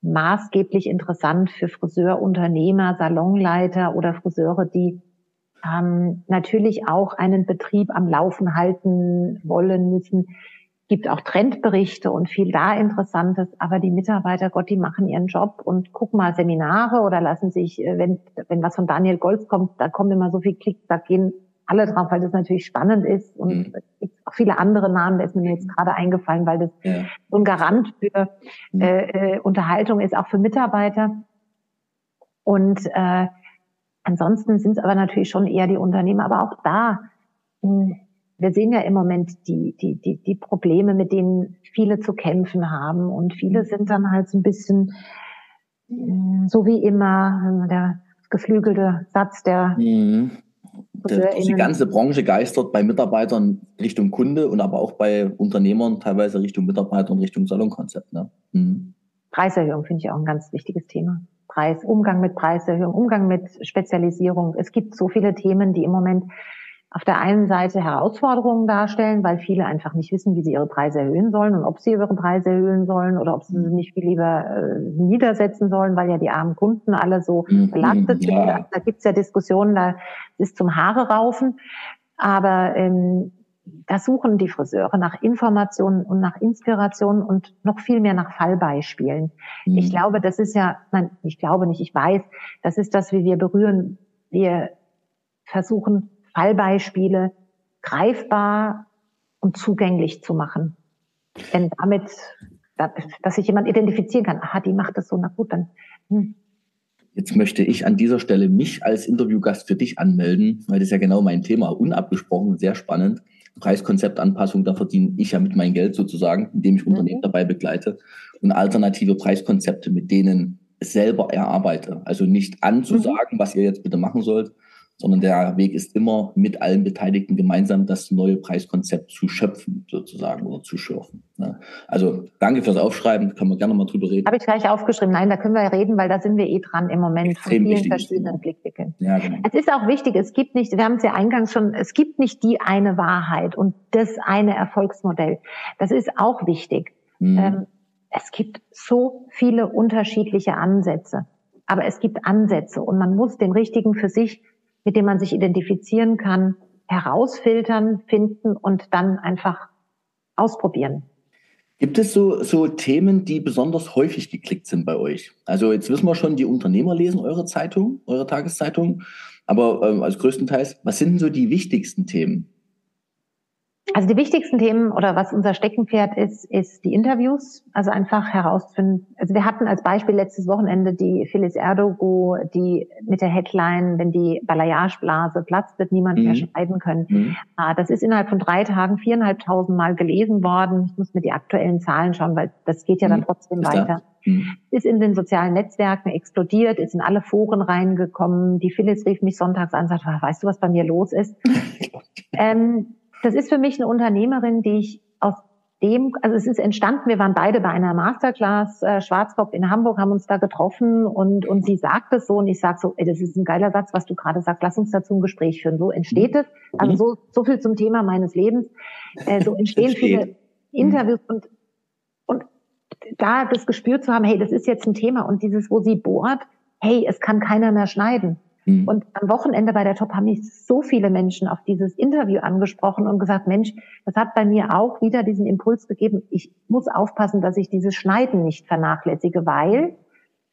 maßgeblich interessant für Friseurunternehmer, Salonleiter oder Friseure, die ähm, natürlich auch einen Betrieb am Laufen halten wollen müssen. Gibt auch Trendberichte und viel da Interessantes, aber die Mitarbeiter, Gott, die machen ihren Job und gucken mal Seminare oder lassen sich, äh, wenn, wenn was von Daniel Golz kommt, da kommen immer so viel Klicks, da gehen alle drauf, weil das natürlich spannend ist und mhm. auch viele andere Namen, da ist mir jetzt gerade eingefallen, weil das ja. so ein Garant für mhm. äh, äh, Unterhaltung ist, auch für Mitarbeiter. Und äh, ansonsten sind es aber natürlich schon eher die Unternehmer, aber auch da, mh, hm, wir sehen ja im Moment die, die, die, die Probleme, mit denen viele zu kämpfen haben und viele sind dann halt so ein bisschen hm, so wie immer, der geflügelte Satz, der mhm die ganze Branche geistert bei Mitarbeitern Richtung Kunde und aber auch bei Unternehmern teilweise Richtung Mitarbeiter und Richtung Salonkonzept. Ne? Mhm. Preiserhöhung finde ich auch ein ganz wichtiges Thema. Preis, Umgang mit Preiserhöhung, Umgang mit Spezialisierung. Es gibt so viele Themen, die im Moment auf der einen Seite Herausforderungen darstellen, weil viele einfach nicht wissen, wie sie ihre Preise erhöhen sollen und ob sie ihre Preise erhöhen sollen oder ob sie sie nicht viel lieber äh, niedersetzen sollen, weil ja die armen Kunden alle so mhm, belastet sind. Ja. Da gibt's ja Diskussionen, da ist zum Haare raufen. Aber ähm, da suchen die Friseure nach Informationen und nach Inspiration und noch viel mehr nach Fallbeispielen. Mhm. Ich glaube, das ist ja, nein, ich glaube nicht, ich weiß, das ist das, wie wir berühren. Wir versuchen Fallbeispiele greifbar und zugänglich zu machen. Denn damit, dass sich jemand identifizieren kann, aha, die macht das so, na gut, dann. Hm. Jetzt möchte ich an dieser Stelle mich als Interviewgast für dich anmelden, weil das ist ja genau mein Thema, unabgesprochen, sehr spannend. Preiskonzeptanpassung, da verdiene ich ja mit meinem Geld sozusagen, indem ich Unternehmen mhm. dabei begleite und alternative Preiskonzepte, mit denen selber erarbeite. Also nicht anzusagen, mhm. was ihr jetzt bitte machen sollt, sondern der Weg ist immer mit allen Beteiligten gemeinsam das neue Preiskonzept zu schöpfen, sozusagen, oder zu schürfen. Ne? Also danke fürs Aufschreiben, können wir gerne mal drüber reden. Habe ich gleich aufgeschrieben. Nein, da können wir reden, weil da sind wir eh dran im Moment von vielen verschiedenen Blickwinkeln. Ja, genau. Es ist auch wichtig, es gibt nicht, wir haben es ja eingangs schon, es gibt nicht die eine Wahrheit und das eine Erfolgsmodell. Das ist auch wichtig. Mhm. Ähm, es gibt so viele unterschiedliche Ansätze. Aber es gibt Ansätze und man muss den richtigen für sich mit dem man sich identifizieren kann, herausfiltern, finden und dann einfach ausprobieren. Gibt es so, so Themen, die besonders häufig geklickt sind bei euch? Also jetzt wissen wir schon, die Unternehmer lesen eure Zeitung, eure Tageszeitung, aber ähm, als größtenteils, was sind denn so die wichtigsten Themen? Also die wichtigsten Themen oder was unser Steckenpferd ist, ist die Interviews. Also einfach herauszufinden. Also wir hatten als Beispiel letztes Wochenende die Phyllis Erdogo, die mit der Headline, wenn die Balayageblase platzt, wird niemand mhm. mehr schneiden können. Mhm. Ah, das ist innerhalb von drei Tagen viereinhalbtausend Mal gelesen worden. Ich muss mir die aktuellen Zahlen schauen, weil das geht ja dann mhm. trotzdem ist weiter. Mhm. Ist in den sozialen Netzwerken explodiert, ist in alle Foren reingekommen. Die Phyllis rief mich sonntags an und sagte, weißt du, was bei mir los ist? ähm, das ist für mich eine Unternehmerin, die ich aus dem, also es ist entstanden, wir waren beide bei einer Masterclass äh, Schwarzkopf in Hamburg, haben uns da getroffen und, und sie sagt es so und ich sag so, ey, das ist ein geiler Satz, was du gerade sagst, lass uns dazu ein Gespräch führen. So entsteht es. Also so, so viel zum Thema meines Lebens. Äh, so entstehen viele Interviews und, und da das Gespür zu haben, hey, das ist jetzt ein Thema und dieses, wo sie bohrt, hey, es kann keiner mehr schneiden. Mhm. Und am Wochenende bei der Top haben mich so viele Menschen auf dieses Interview angesprochen und gesagt, Mensch, das hat bei mir auch wieder diesen Impuls gegeben. Ich muss aufpassen, dass ich dieses Schneiden nicht vernachlässige, weil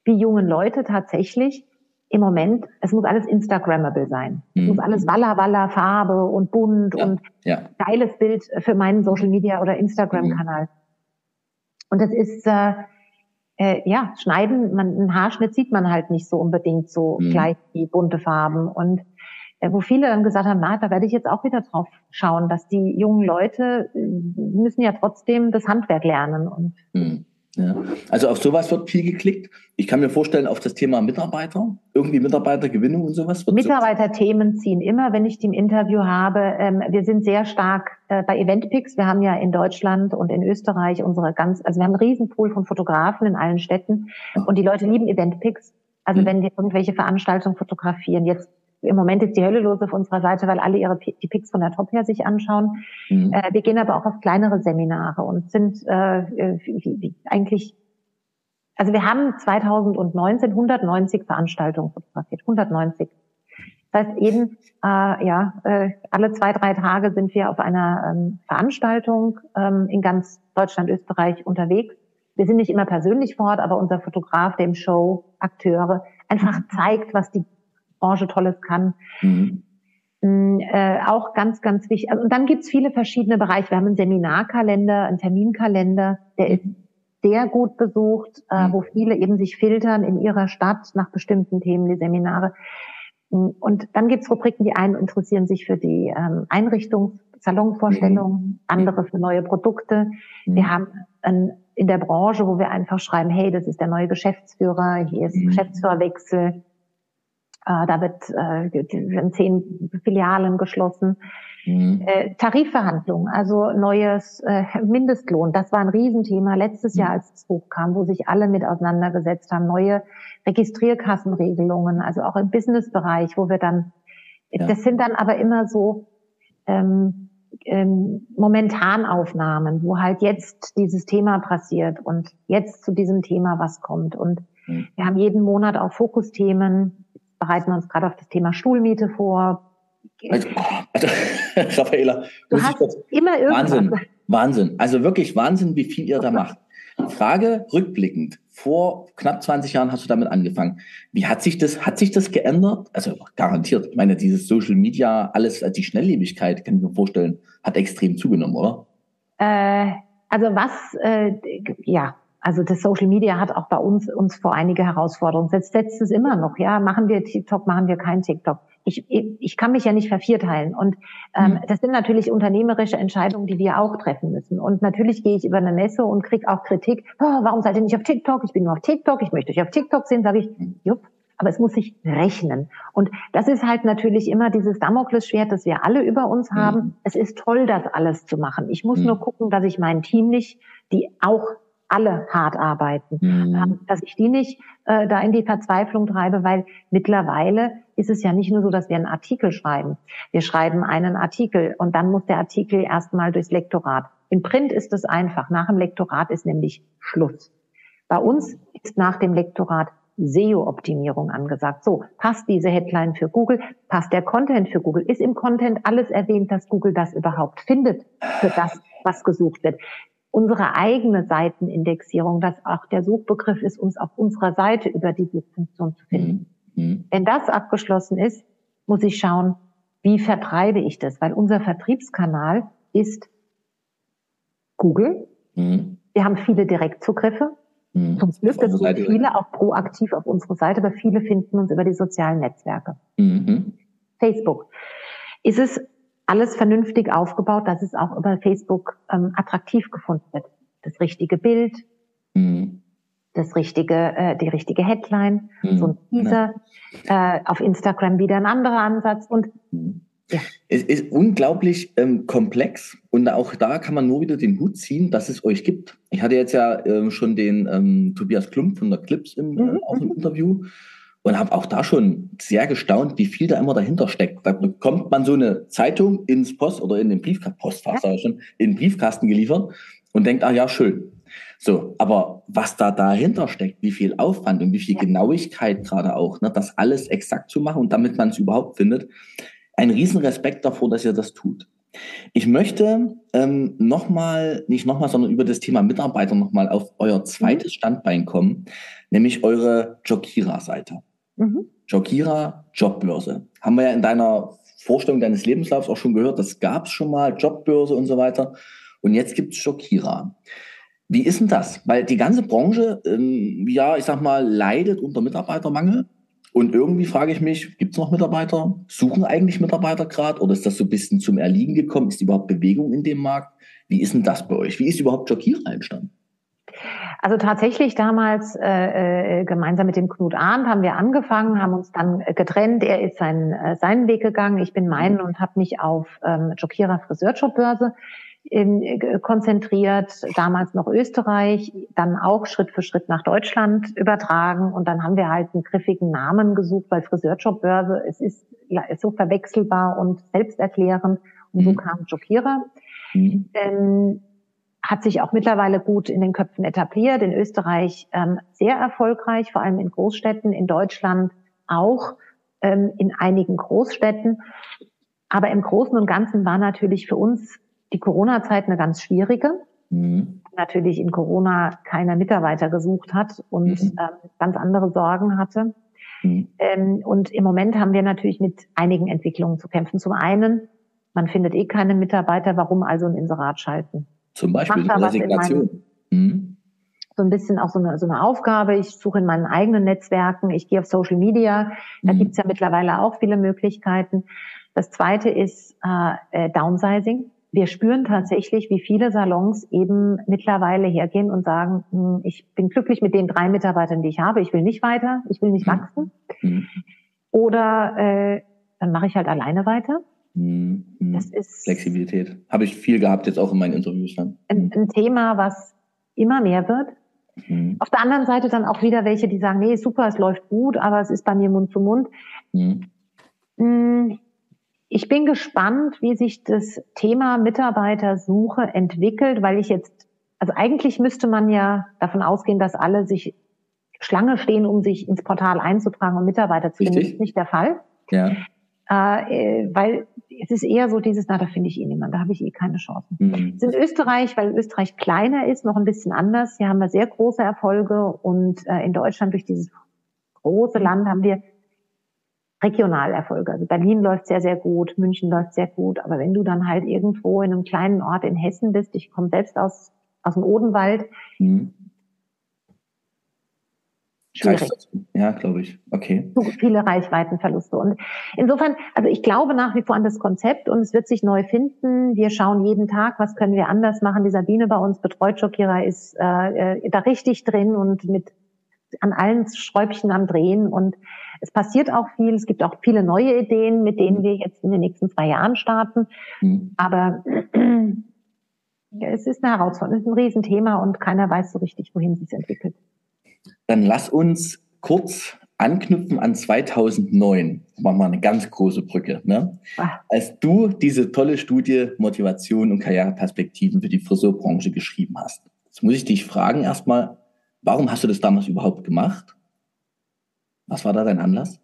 die jungen Leute tatsächlich im Moment, es muss alles Instagrammable sein. Es muss mhm. alles Walla Walla Farbe und bunt ja, und ja. geiles Bild für meinen Social Media oder Instagram Kanal. Mhm. Und das ist äh, äh, ja, schneiden, man, einen Haarschnitt sieht man halt nicht so unbedingt so mhm. gleich wie bunte Farben. Und äh, wo viele dann gesagt haben, na, da werde ich jetzt auch wieder drauf schauen, dass die jungen Leute äh, müssen ja trotzdem das Handwerk lernen. Und mhm. Ja. Also auf sowas wird viel geklickt. Ich kann mir vorstellen, auf das Thema Mitarbeiter, irgendwie Mitarbeitergewinnung und sowas wird Mitarbeiterthemen ziehen immer, wenn ich die im Interview habe. Ähm, wir sind sehr stark äh, bei Eventpicks. Wir haben ja in Deutschland und in Österreich unsere ganz, also wir haben einen Riesenpool von Fotografen in allen Städten und die Leute lieben Eventpicks. Also mhm. wenn wir irgendwelche Veranstaltungen fotografieren, jetzt im Moment ist die Hölle los auf unserer Seite, weil alle ihre die Pics von der Top her sich anschauen. Mhm. Äh, wir gehen aber auch auf kleinere Seminare und sind äh, äh eigentlich, also wir haben 2019 190 Veranstaltungen fotografiert, 190. Das heißt, eben, äh, ja, äh, alle zwei, drei Tage sind wir auf einer ähm, Veranstaltung ähm, in ganz Deutschland, Österreich unterwegs. Wir sind nicht immer persönlich vor Ort, aber unser Fotograf, dem Show, Akteure, einfach zeigt, was die Branche Tolles kann. Mhm. Mm, äh, auch ganz, ganz wichtig. Also, und dann gibt's viele verschiedene Bereiche. Wir haben einen Seminarkalender, einen Terminkalender, der ist sehr gut besucht, äh, mhm. wo viele eben sich filtern in ihrer Stadt nach bestimmten Themen, die Seminare. Mm, und dann gibt's Rubriken, die einen interessieren sich für die ähm, Einrichtungs-, Salonvorstellungen, mhm. andere für neue Produkte. Mhm. Wir haben ein, in der Branche, wo wir einfach schreiben, hey, das ist der neue Geschäftsführer, hier ist mhm. Geschäftsführerwechsel, äh, da wird äh, zehn Filialen geschlossen. Mhm. Äh, Tarifverhandlungen, also neues äh, Mindestlohn, das war ein Riesenthema letztes mhm. Jahr, als es hochkam, wo sich alle mit auseinandergesetzt haben. Neue Registrierkassenregelungen, also auch im Businessbereich, wo wir dann, ja. das sind dann aber immer so ähm, ähm, Momentanaufnahmen, wo halt jetzt dieses Thema passiert und jetzt zu diesem Thema was kommt. Und mhm. wir haben jeden Monat auch Fokusthemen, bereiten uns gerade auf das Thema Stuhlmiete vor. Also, also Raffaela, du hast immer irgendwas. Wahnsinn, Wahnsinn. Also wirklich Wahnsinn, wie viel ihr da macht. Frage rückblickend. Vor knapp 20 Jahren hast du damit angefangen. Wie hat sich das, hat sich das geändert? Also garantiert. Ich meine, dieses Social Media, alles, die Schnelllebigkeit, kann ich mir vorstellen, hat extrem zugenommen, oder? Äh, also was, äh, ja, also das Social Media hat auch bei uns uns vor einige Herausforderungen. Jetzt setzt es immer noch. Ja, machen wir TikTok, machen wir kein TikTok. Ich, ich kann mich ja nicht vervierteilen. Und ähm, mhm. das sind natürlich unternehmerische Entscheidungen, die wir auch treffen müssen. Und natürlich gehe ich über eine Messe und kriege auch Kritik. Oh, warum seid ihr nicht auf TikTok? Ich bin nur auf TikTok. Ich möchte euch auf TikTok sehen. Sage ich, jupp, aber es muss sich rechnen. Und das ist halt natürlich immer dieses Damoklesschwert, das wir alle über uns haben. Mhm. Es ist toll, das alles zu machen. Ich muss mhm. nur gucken, dass ich mein Team nicht, die auch alle hart arbeiten, mhm. Ähm, dass ich die nicht äh, da in die Verzweiflung treibe, weil mittlerweile ist es ja nicht nur so, dass wir einen Artikel schreiben. Wir schreiben einen Artikel und dann muss der Artikel erstmal durchs Lektorat. Im Print ist es einfach. Nach dem Lektorat ist nämlich Schluss. Bei uns ist nach dem Lektorat SEO-Optimierung angesagt. So, passt diese Headline für Google? Passt der Content für Google? Ist im Content alles erwähnt, dass Google das überhaupt findet für das, was gesucht wird? Unsere eigene Seitenindexierung, dass auch der Suchbegriff ist, uns auf unserer Seite über die Suchfunktion zu finden. Mhm. mhm. Wenn das abgeschlossen ist, muss ich schauen, wie vertreibe ich das? Weil unser Vertriebskanal ist Google. Mhm. Wir haben viele Direktzugriffe. Mhm. Zum Glück, das sind viele auch proaktiv auf unsere Seite, aber viele finden uns über die sozialen Netzwerke. Mhm. Facebook. Ist es alles vernünftig aufgebaut, dass es auch über Facebook ähm, attraktiv gefunden wird. Das richtige Bild, mhm. das richtige, äh, die richtige Headline, mhm. so ein Teaser, ja. äh, auf Instagram wieder ein anderer Ansatz und mhm. ja. Es ist unglaublich ähm, komplex und auch da kann man nur wieder den Hut ziehen, dass es euch gibt. Ich hatte jetzt ja ähm, schon den ähm, Tobias Klump von der Clips im, äh, mhm. auch im Interview und habe auch da schon sehr gestaunt, wie viel da immer dahinter steckt. Da bekommt man so eine Zeitung ins Post oder in den Briefkasten, Postfach, ja. schon, in den Briefkasten geliefert und denkt, ah ja, schön. So, aber was da dahinter steckt, wie viel Aufwand und wie viel Genauigkeit gerade auch, ne, das alles exakt zu machen und damit man es überhaupt findet, ein Riesenrespekt davor, dass ihr das tut. Ich möchte ähm, nochmal, nicht nochmal, sondern über das Thema Mitarbeiter nochmal auf euer zweites mhm. Standbein kommen, nämlich eure Jokira-Seite. Mhm. Jokira, Jobbörse. Haben wir ja in deiner Vorstellung deines Lebenslaufs auch schon gehört, das gab es schon mal, Jobbörse und so weiter. Und jetzt gibt es Jokira. Wie ist denn das? Weil die ganze Branche, ähm, ja, ich sag mal, leidet unter Mitarbeitermangel. Und irgendwie frage ich mich, gibt es noch Mitarbeiter? Suchen eigentlich Mitarbeiter gerade? Oder ist das so ein bisschen zum Erliegen gekommen? Ist überhaupt Bewegung in dem Markt? Wie ist denn das bei euch? Wie ist überhaupt Jokira entstanden? Also tatsächlich damals äh, äh, gemeinsam mit dem Knut Arndt haben wir angefangen, haben uns dann getrennt. Er ist seinen, äh, seinen Weg gegangen, ich bin meinen und habe mich auf ähm, Jokira Friseurshop-Börse in, äh, konzentriert, damals noch Österreich, dann auch Schritt für Schritt nach Deutschland übertragen und dann haben wir halt einen griffigen Namen gesucht, weil Friseurshop-Börse, es ist ja ist so verwechselbar und selbsterklärend und so mhm. kam Jokira. Mhm. Ähm, hat sich auch mittlerweile gut in den Köpfen etabliert, in Österreich ähm, sehr erfolgreich, vor allem in Großstädten, in Deutschland auch ähm, in einigen Großstädten. Aber im Großen und Ganzen war natürlich für uns die Corona-Zeit eine ganz schwierige. Mhm. Natürlich in Corona keiner Mitarbeiter gesucht hat und mhm. ähm, ganz andere Sorgen hatte. Mhm. Ähm, und im Moment haben wir natürlich mit einigen Entwicklungen zu kämpfen. Zum einen, man findet eh keine Mitarbeiter, warum also ein Inserat schalten? Zum Beispiel eine Resignation. Mhm. So ein bisschen auch so eine, so eine Aufgabe. Ich suche in meinen eigenen Netzwerken, ich gehe auf Social Media. Da mhm. gibt's ja mittlerweile auch viele Möglichkeiten. Das zweite ist äh, äh, Downsizing. Wir spüren tatsächlich, wie viele Salons eben mittlerweile hergehen und sagen, hm, ich bin glücklich mit den drei Mitarbeitern, die ich habe, ich will nicht weiter, ich will nicht mhm. wachsen. Mhm. Oder äh, dann mache ich halt alleine weiter. Mhm. Das ist Flexibilität. Habe ich viel gehabt jetzt auch in meinen Interviews dann. Ein, ein Thema, was immer mehr wird. Mhm. Auf der anderen Seite dann auch wieder welche, die sagen, nee, super, es läuft gut, aber es ist bei mir Mund zu Mund. Mhm. Hm, ich bin gespannt, wie sich das Thema Mitarbeitersuche entwickelt, weil ich jetzt, also eigentlich müsste man ja davon ausgehen, dass alle sich Schlange stehen, um sich ins Portal einzutragen und Mitarbeiter zu finden. Das ist nicht der Fall. Ja. Äh, weil es ist eher so dieses, na, da finde ich eh niemand, da habe ich eh keine Chancen. Mhm. Es ist in Österreich, weil Österreich kleiner ist, noch ein bisschen anders. Hier haben wir sehr große Erfolge und äh, in Deutschland durch dieses große Land haben wir Regionalerfolge. Also Berlin läuft sehr, sehr gut, München läuft sehr gut, aber wenn du dann halt irgendwo in einem kleinen Ort in Hessen bist, ich komme selbst aus, aus dem Odenwald, mhm. Schwierig. Ja, glaube ich. Okay. So viele Reichweitenverluste. Und insofern, also ich glaube nach wie vor an das Konzept und es wird sich neu finden. Wir schauen jeden Tag, was können wir anders machen. Die Sabine bei uns betreut Jokira ist äh, äh, da richtig drin und mit an allen Schräubchen am Drehen und es passiert auch viel. Es gibt auch viele neue Ideen, mit denen wir jetzt in den nächsten zwei Jahren starten. Mhm. Aber es ist eine Herausforderung, es ist ein Riesenthema und keiner weiß so richtig, wohin es sich entwickelt. Dann lass uns kurz anknüpfen an 2009. Machen wir eine ganz große Brücke. Ne? Ah. Als du diese tolle Studie Motivation und Karriereperspektiven für die Friseurbranche geschrieben hast. Jetzt muss ich dich fragen erstmal, warum hast du das damals überhaupt gemacht? Was war da dein Anlass?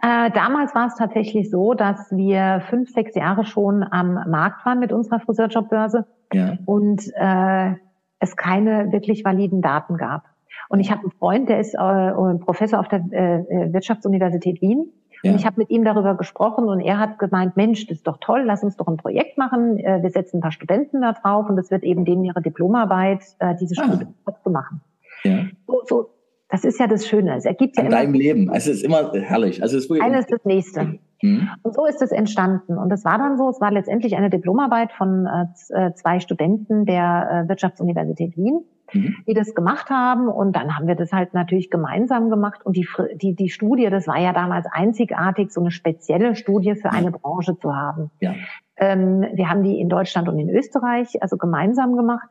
Äh, damals war es tatsächlich so, dass wir fünf, sechs Jahre schon am Markt waren mit unserer Friseurjobbörse ja. und äh, es keine wirklich validen Daten gab. Und ich habe einen Freund, der ist äh, Professor auf der äh, äh, Wirtschaftsuniversität Wien. Ja. Und ich habe mit ihm darüber gesprochen und er hat gemeint, Mensch, das ist doch toll, lass uns doch ein Projekt machen. Äh, wir setzen ein paar Studenten da drauf und es wird eben denen ihre Diplomarbeit, äh, diese ah. Studie zu machen. Ja. So, so, das ist ja das Schöne. Es ergibt ja In immer. deinem Leben. Es ist immer herrlich. Also es ist eines das nächste. Mhm. Und so ist es entstanden. Und es war dann so, es war letztendlich eine Diplomarbeit von äh, zwei Studenten der äh, Wirtschaftsuniversität Wien mhm. die das gemacht haben. Und dann haben wir das halt natürlich gemeinsam gemacht. Und die, die, die Studie, das war ja damals einzigartig, so eine spezielle Studie für eine Branche zu haben. Ja. Ähm, wir haben die in Deutschland und in Österreich, also gemeinsam gemacht,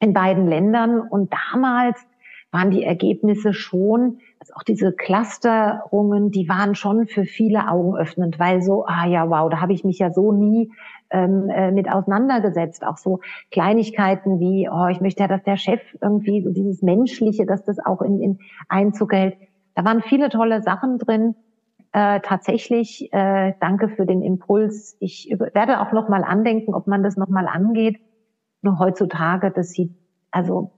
in beiden Ländern. Und damals waren die Ergebnisse schon, also auch diese Clusterungen, die waren schon für viele Augen öffnend, weil so, ah ja, wow, da habe ich mich ja so nie ähm, äh, mit auseinandergesetzt. Auch so Kleinigkeiten wie, oh, ich möchte ja, dass der Chef irgendwie so dieses Menschliche, dass das auch in, in Einzug hält. Da waren viele tolle Sachen drin. Äh, tatsächlich, äh, danke für den Impuls. Ich werde auch noch mal andenken, ob man das noch mal angeht. Nur heutzutage, das sieht, also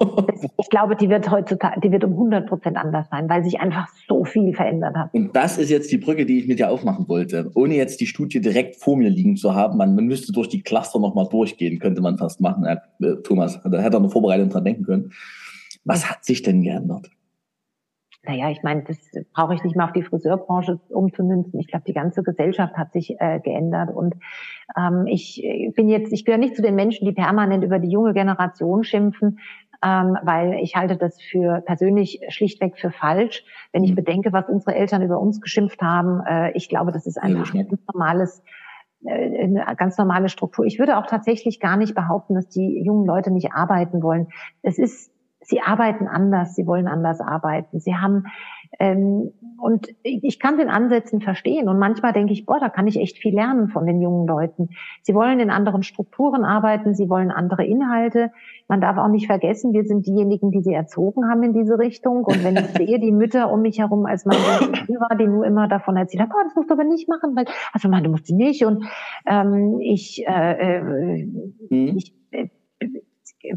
ich glaube, die wird heutzutage, die wird um 100 Prozent anders sein, weil sich einfach so viel verändert hat. Und das ist jetzt die Brücke, die ich mit dir aufmachen wollte. Ohne jetzt die Studie direkt vor mir liegen zu haben, man, man müsste durch die Cluster nochmal durchgehen, könnte man fast machen. Äh, Thomas, da hätte er noch vorbereitet dran denken können. Was hat sich denn geändert? naja, ich meine, das brauche ich nicht mal auf die Friseurbranche umzumünzen. Ich glaube, die ganze Gesellschaft hat sich äh, geändert. Und ähm, ich bin jetzt, ich gehöre nicht zu den Menschen, die permanent über die junge Generation schimpfen, ähm, weil ich halte das für persönlich schlichtweg für falsch. Wenn ich mhm. bedenke, was unsere Eltern über uns geschimpft haben, äh, ich glaube, das ist einfach ein ganz normales äh, eine ganz normale Struktur. Ich würde auch tatsächlich gar nicht behaupten, dass die jungen Leute nicht arbeiten wollen. Es ist sie arbeiten anders, sie wollen anders arbeiten. Sie haben ähm, und ich kann den Ansätzen verstehen und manchmal denke ich, boah, da kann ich echt viel lernen von den jungen Leuten. Sie wollen in anderen Strukturen arbeiten, sie wollen andere Inhalte. Man darf auch nicht vergessen, wir sind diejenigen, die sie erzogen haben in diese Richtung. Und wenn ich sehe, die Mütter um mich herum, als mein war, die nur immer davon erzählt haben, oh, das musst du aber nicht machen, weil, also man, du musst nicht. Und ähm, ich, äh, äh, mhm. ich äh,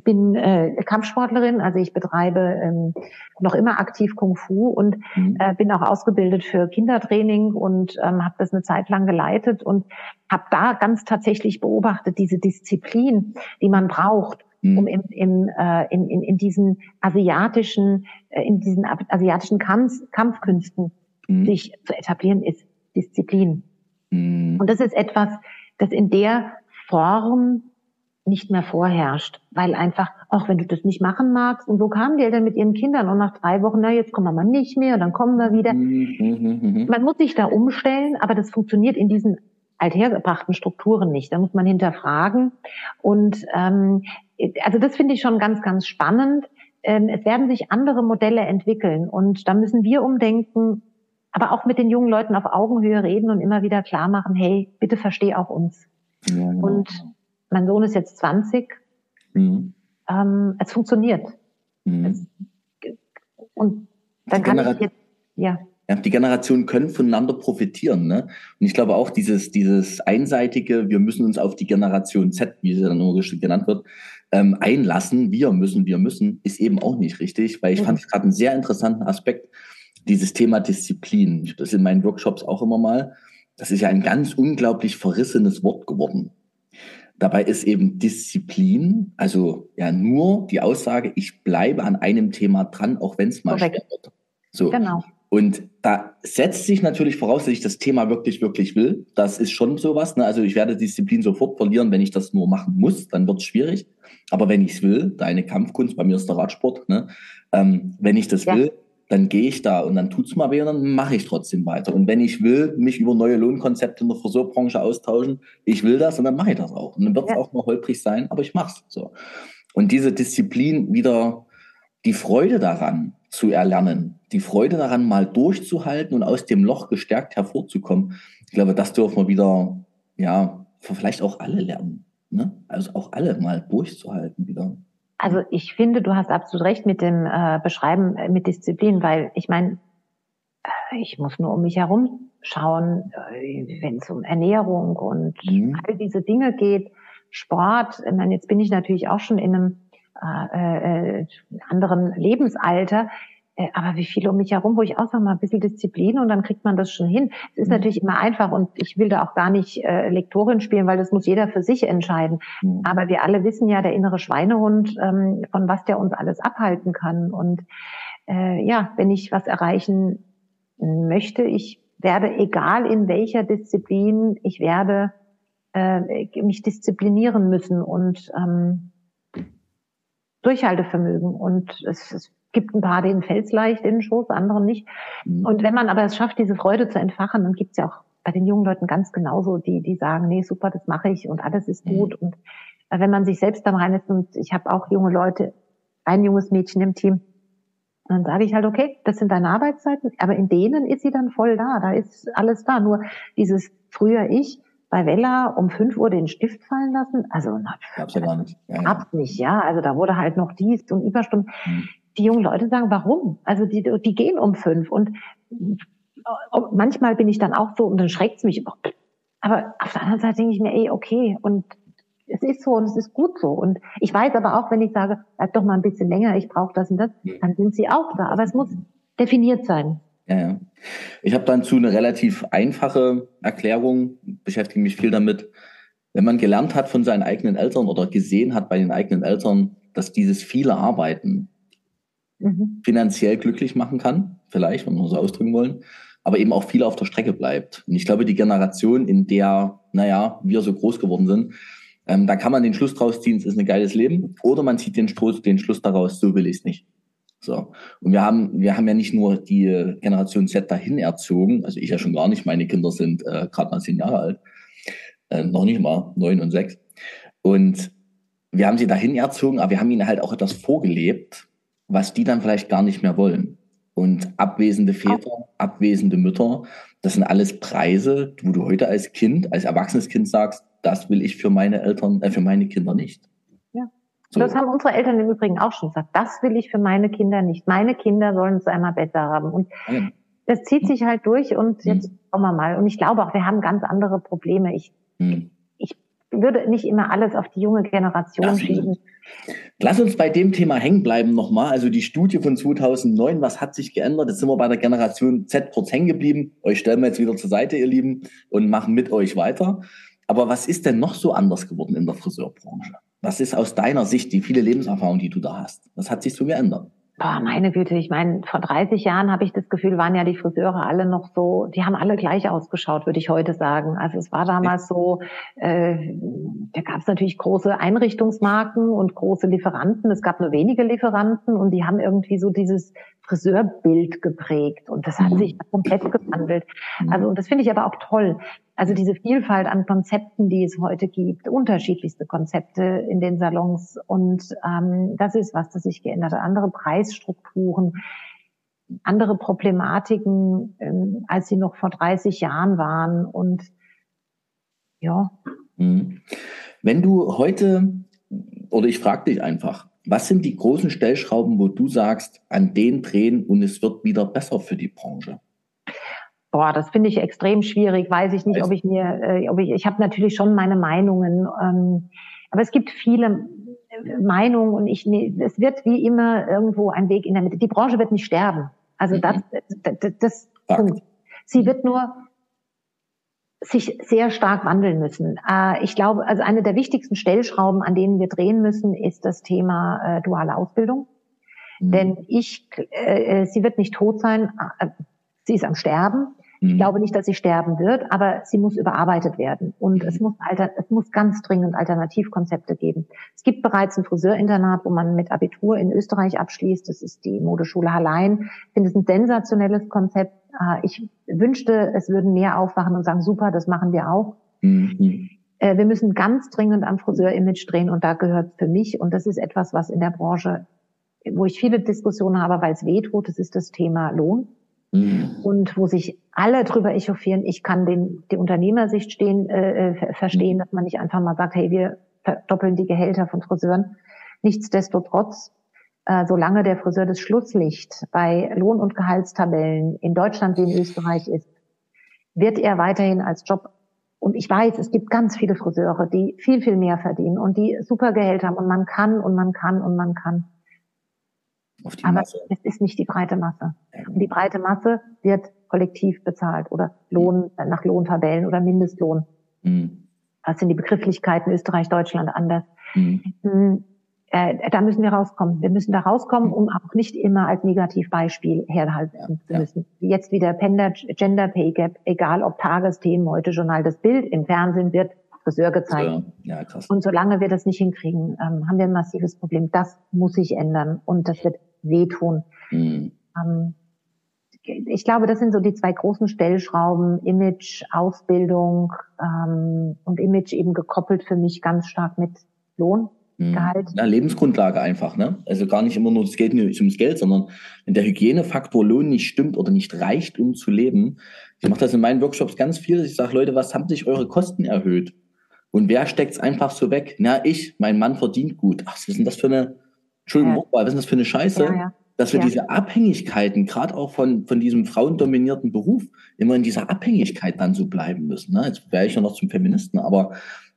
bin äh, Kampfsportlerin, also ich betreibe ähm, noch immer aktiv Kung Fu und mhm. äh, bin auch ausgebildet für Kindertraining und ähm, habe das eine Zeit lang geleitet und habe da ganz tatsächlich beobachtet diese Disziplin, die man braucht, mhm. um im, im, äh, in, in, in diesen asiatischen äh, in diesen asiatischen Kampf, Kampfkünsten mhm. sich zu etablieren, ist Disziplin. Mhm. Und das ist etwas, das in der Form nicht mehr vorherrscht, weil einfach, auch wenn du das nicht machen magst, und so kamen die Eltern mit ihren Kindern und nach drei Wochen, na jetzt kommen wir mal nicht mehr und dann kommen wir wieder. Mhm, mhm, mhm. Man muss sich da umstellen, aber das funktioniert in diesen althergebrachten Strukturen nicht. Da muss man hinterfragen und ähm, also das finde ich schon ganz, ganz spannend. Ähm, es werden sich andere Modelle entwickeln und da müssen wir umdenken, aber auch mit den jungen Leuten auf Augenhöhe reden und immer wieder klar machen, hey, bitte versteh auch uns. Ja, genau. Und mein Sohn ist jetzt 20. Mhm. Ähm, es funktioniert. Mhm. Es, und dann kann ich jetzt, ja. Ja, die Generationen können voneinander profitieren. Ne? Und ich glaube auch dieses, dieses einseitige, wir müssen uns auf die Generation Z, wie sie dann immer genannt wird, ähm, einlassen. Wir müssen, wir müssen, ist eben auch nicht richtig, weil ich mhm. fand es gerade einen sehr interessanten Aspekt, dieses Thema Disziplin. Ich das in meinen Workshops auch immer mal. Das ist ja ein ganz unglaublich verrissenes Wort geworden. Dabei ist eben Disziplin, also ja nur die Aussage, ich bleibe an einem Thema dran, auch wenn es mal schwer wird. So. Genau. Und da setzt sich natürlich voraus, dass ich das Thema wirklich, wirklich will. Das ist schon sowas. Ne? Also ich werde Disziplin sofort verlieren, wenn ich das nur machen muss, dann wird es schwierig. Aber wenn ich es will, deine Kampfkunst, bei mir ist der Radsport, ne? Ähm, wenn ich das ja. will, dann gehe ich da und dann tut's mal weh und dann mache ich trotzdem weiter. Und wenn ich will, mich über neue Lohnkonzepte in der Friseurbranche austauschen, ich will das und dann mache ich das auch. Und dann wird es ja. auch mal holprig sein, aber ich mach's so. Und diese Disziplin wieder die Freude daran zu erlernen, die Freude daran mal durchzuhalten und aus dem Loch gestärkt hervorzukommen. Ich glaube, das dürfen wir wieder, ja, vielleicht auch alle lernen. Ne? Also auch alle mal durchzuhalten wieder. Also ich finde, du hast absolut recht mit dem äh, Beschreiben äh, mit Disziplin, weil ich meine, äh, ich muss nur um mich herum schauen, äh, wenn es um Ernährung und mhm. all diese Dinge geht, Sport. Ich meine, jetzt bin ich natürlich auch schon in einem äh, äh, anderen Lebensalter. Äh, aber wie viele um mich herum, wo ich auch sage mal ein bisschen Disziplin und dann kriegt man das schon hin. Es ist mhm. natürlich immer einfach und ich will da auch gar nicht äh, Lektorin spielen, weil das muss jeder für sich entscheiden. Mhm. Aber wir alle wissen ja, der innere Schweinehund, ähm, von was der uns alles abhalten kann. Und äh, ja, wenn ich was erreichen möchte, ich werde, egal in welcher Disziplin, ich werde äh, mich disziplinieren müssen und ähm, Durchhaltevermögen. Und es, es gibt ein paar, denen fällt es leicht in den Schoß, anderen nicht. Mhm. Und wenn man aber es schafft, diese Freude zu entfachen, dann gibt es ja auch bei den jungen Leuten ganz genauso, die, die sagen, nee, super, das mache ich und alles ist mhm. gut. Und äh, wenn man sich selbst dann reinlässt, und ich habe auch junge Leute, ein junges Mädchen im Team, dann sage ich halt, okay, das sind deine Arbeitszeiten, aber in denen ist sie dann voll da, da ist alles da. Nur dieses früher ich, bei Vella um 5 Uhr den Stift fallen lassen, also na, gab's ja gar nicht. Ja, gab's ja. nicht, ja. Also da wurde halt noch dies und Überstunden. Mhm die jungen Leute sagen, warum? Also die, die gehen um fünf und manchmal bin ich dann auch so und dann schreckt es mich. Aber auf der anderen Seite denke ich mir, ey, okay, und es ist so und es ist gut so. Und ich weiß aber auch, wenn ich sage, bleib doch mal ein bisschen länger, ich brauche das und das, dann sind sie auch da. Aber es muss definiert sein. Ja, ja. Ich habe dazu eine relativ einfache Erklärung, beschäftige mich viel damit. Wenn man gelernt hat von seinen eigenen Eltern oder gesehen hat bei den eigenen Eltern, dass dieses viele Arbeiten mhm. finanziell glücklich machen kann, vielleicht, wenn wir so ausdrücken wollen, aber eben auch viel auf der Strecke bleibt. Und ich glaube, die Generation, in der, naja, wir so groß geworden sind, ähm, da kann man den Schluss draus ziehen, es ist ein geiles Leben, oder man zieht den Schluss, den Schluss daraus, so will ich es nicht. So. Und wir haben, wir haben ja nicht nur die Generation Z dahin erzogen, also ich ja schon gar nicht, meine Kinder sind äh, gerade mal zehn Jahre alt, äh, noch nicht mal neun und sechs. Und wir haben sie dahin erzogen, aber wir haben ihnen halt auch etwas vorgelebt, was die dann vielleicht gar nicht mehr wollen. Und abwesende Väter, abwesende Mütter, das sind alles Preise, wo du heute als Kind, als erwachsenes Kind sagst, das will ich für meine Eltern, äh, für meine Kinder nicht. Ja. So. Das haben unsere Eltern im Übrigen auch schon gesagt. Das will ich für meine Kinder nicht. Meine Kinder sollen es einmal besser haben. Und ja. das zieht sich halt durch und jetzt mhm. schauen wir mal. Und ich glaube auch, wir haben ganz andere Probleme. Ich, mhm. ich würde nicht immer alles auf die junge Generation schieben. Lass uns bei dem Thema hängen bleiben nochmal. Also die Studie von 2009, was hat sich geändert? Jetzt sind wir bei der Generation Z kurz hängen geblieben. Euch stellen wir jetzt wieder zur Seite, ihr Lieben, und machen mit euch weiter. Aber was ist denn noch so anders geworden in der Friseurbranche? Was ist aus deiner Sicht die viele Lebenserfahrung, die du da hast? Was hat sich so geändert? Boah, meine Güte, ich meine, vor 30 Jahren habe ich das Gefühl, waren ja die Friseure alle noch so, die haben alle gleich ausgeschaut, würde ich heute sagen. Also es war damals so, äh, da gab es natürlich große Einrichtungsmarken und große Lieferanten. Es gab nur wenige Lieferanten und die haben irgendwie so dieses Friseurbild geprägt und das hat mhm. sich komplett gewandelt. Mhm. Also und das finde ich aber auch toll. Also diese Vielfalt an Konzepten, die es heute gibt, unterschiedlichste Konzepte in den Salons und ähm, das ist was, das sich geändert hat. Andere Preisstrukturen, andere Problematiken, ähm, als sie noch vor 30 Jahren waren und ja. Mhm. Wenn du heute oder ich frage dich einfach, was sind die großen Stellschrauben, wo du sagst, an denen drehen und es wird wieder besser für die Branche? Boah, das finde ich extrem schwierig. Weiß ich nicht, ob ich mir, äh, ob ich, ich habe natürlich schon meine Meinungen, ähm, aber es gibt viele äh, Meinungen und ich, es wird wie immer irgendwo ein Weg in der Mitte. Die Branche wird nicht sterben. Also das, mhm. das, das, das Punkt. Sie wird nur sich sehr stark wandeln müssen. Äh, ich glaube, also eine der wichtigsten Stellschrauben, an denen wir drehen müssen, ist das Thema äh, duale Ausbildung. Mhm. Denn ich, äh, sie wird nicht tot sein, äh, sie ist am Sterben. Ich mhm. glaube nicht, dass sie sterben wird, aber sie muss überarbeitet werden. Und es muss, alter, es muss ganz dringend Alternativkonzepte geben. Es gibt bereits ein Friseurinternat, wo man mit Abitur in Österreich abschließt. Das ist die Modeschule Hallein. Ich finde es ein sensationelles Konzept. Äh, ich wünschte, es würden mehr aufwachen und sagen, super, das machen wir auch. Mhm. Äh, wir müssen ganz dringend am Friseur-Image drehen und da gehört für mich, und das ist etwas, was in der Branche, wo ich viele Diskussionen habe, weil es weh tut, das ist das Thema Lohn. Mhm. Und wo sich alle drüber echauffieren, ich kann den, die Unternehmersicht stehen, äh, äh verstehen, mhm. dass man nicht einfach mal sagt, hey, wir verdoppeln die Gehälter von Friseuren. Nichtsdestotrotz, äh, solange der Friseur das Schlusslicht bei Lohn- und Gehaltstabellen in Deutschland wie in Österreich ist, wird er weiterhin als Job und ich weiß, es gibt ganz viele Friseure, die viel, viel mehr verdienen und die super Gehälter haben und man kann und man kann und man kann. Aber Masse. es ist nicht die breite Masse. Und die breite Masse wird kollektiv bezahlt oder Lohn, mhm. nach Lohntabellen oder Mindestlohn. Mhm. Das sind die Begrifflichkeiten Österreich, Deutschland anders. Mhm. mhm. Äh, da müssen wir rauskommen. Wir müssen da rauskommen, mhm. um auch nicht immer als Negativbeispiel herhalten ja, zu müssen. Ja. Jetzt wieder Gender Pay Gap, egal ob Tagesthemen, heute Journal, das Bild im Fernsehen wird Friseur gezeigt. Ja, krass. Und solange wir das nicht hinkriegen, ähm, haben wir ein massives Problem. Das muss sich ändern und das wird wehtun. Mhm. Ähm, ich glaube, das sind so die zwei großen Stellschrauben, Image, Ausbildung ähm, und Image eben gekoppelt für mich ganz stark mit Lohn. Mhm. Gehalt. Ja, Lebensgrundlage einfach, ne? Also gar nicht immer nur, es geht nicht ums Geld, sondern wenn der Hygienefaktor Lohn nicht stimmt oder nicht reicht, um zu leben. Ich mache das in meinen Workshops ganz viel. Ich sage, Leute, was haben sich eure Kosten erhöht? Und wer steckt's einfach so weg? Na, ich, mein Mann verdient gut. Ach, was ist denn das für eine Entschuldigung, ja. was ist das für eine Scheiße? Ja, ja. Dass wir ja. diese Abhängigkeiten, gerade auch von, von diesem frauendominierten Beruf, immer in dieser Abhängigkeit dann so bleiben müssen. Ne? Jetzt wäre ich ja noch zum Feministen, aber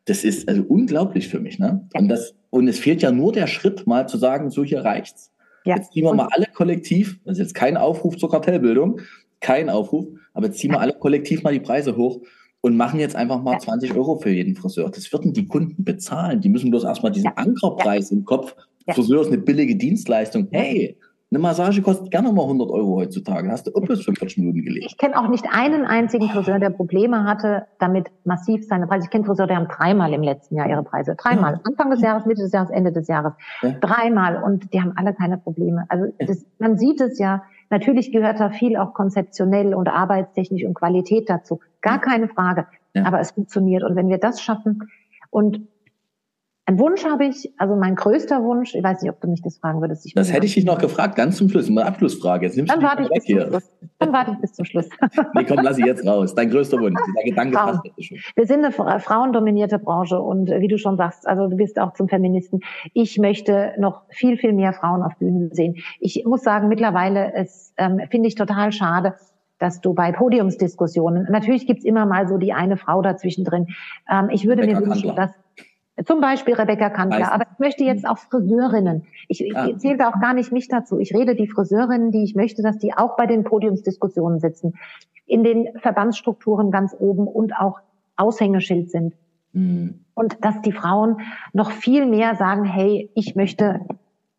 das ist also unglaublich für mich. Ne? Und, das, und es fehlt ja nur der Schritt, mal zu sagen, so hier reicht's. Ja. Jetzt ziehen wir mal alle kollektiv, das ist jetzt kein Aufruf zur Kartellbildung, kein Aufruf, aber jetzt ziehen wir alle kollektiv mal die Preise hoch und machen jetzt einfach mal 20 Euro für jeden Friseur. Das würden die Kunden bezahlen. Die müssen bloß erstmal diesen Ankerpreis im Kopf ja. Friseur ist eine billige Dienstleistung. Hey, Eine Massage kostet gerne mal 100 Euro heutzutage. Hast du bloß 45 Minuten gelegt. Ich kenne auch nicht einen einzigen Friseur, der Probleme hatte, damit massiv seine Preise. Ich kenne Friseure, die haben dreimal im letzten Jahr ihre Preise. Dreimal. Ja. Anfang des Jahres, Mitte des Jahres, Ende des Jahres. Ja. Dreimal. Und die haben alle keine Probleme. Also das, man sieht es ja. Natürlich gehört da viel auch konzeptionell und arbeitstechnisch und Qualität dazu. Gar keine Frage. Ja. Aber es funktioniert. Und wenn wir das schaffen und ein Wunsch habe ich, also mein größter Wunsch, ich weiß nicht, ob du mich das fragen würdest. Das hätte ich dich noch gefragt, ganz zum Schluss, eine Abschlussfrage. Jetzt nimmst Dann warte ich bis hier. zum Schluss. Dann warte ich bis zum Schluss. nee, komm, lass ich jetzt raus. Dein größter Wunsch, der Gedanke Frauen. passt schon. Wir sind eine frauendominierte Branche und äh, wie du schon sagst, also du bist auch zum Feministen. Ich möchte noch viel, viel mehr Frauen auf Bühnen sehen. Ich muss sagen, mittlerweile es ähm, finde ich total schade, dass du bei Podiumsdiskussionen, natürlich gibt's immer mal so die eine Frau dazwischen drin. Ähm, ich würde Rebecca mir wünschen, dass zum Beispiel Rebecca Kandler. Aber ich möchte jetzt auch Friseurinnen. Ich, ich ah. zähle auch gar nicht mich dazu. Ich rede die Friseurinnen, die ich möchte, dass die auch bei den Podiumsdiskussionen sitzen. In den Verbandsstrukturen ganz oben und auch Aushängeschild sind. Mhm. Und dass die Frauen noch viel mehr sagen, hey, ich möchte,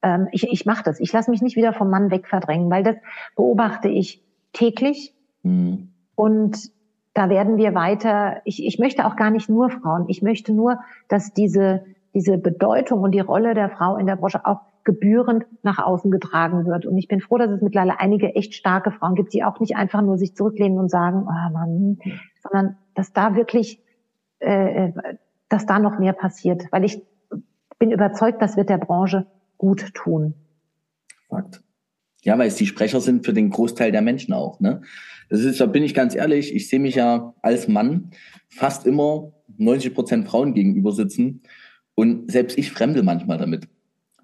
ähm, ich, ich mache das. Ich lasse mich nicht wieder vom Mann wegverdrängen, weil das beobachte ich täglich. Mhm. Und da werden wir weiter, ich, ich möchte auch gar nicht nur Frauen, ich möchte nur, dass diese, diese Bedeutung und die Rolle der Frau in der Branche auch gebührend nach außen getragen wird. Und ich bin froh, dass es mittlerweile einige echt starke Frauen gibt, die auch nicht einfach nur sich zurücklehnen und sagen, oh Mann, sondern dass da wirklich, äh, dass da noch mehr passiert. Weil ich bin überzeugt, das wird der Branche gut tun. Fakt. Ja, weil es die Sprecher sind für den Großteil der Menschen auch. Ne? Das ist, da bin ich ganz ehrlich, ich sehe mich ja als Mann fast immer 90 Prozent Frauen gegenüber sitzen. Und selbst ich fremde manchmal damit.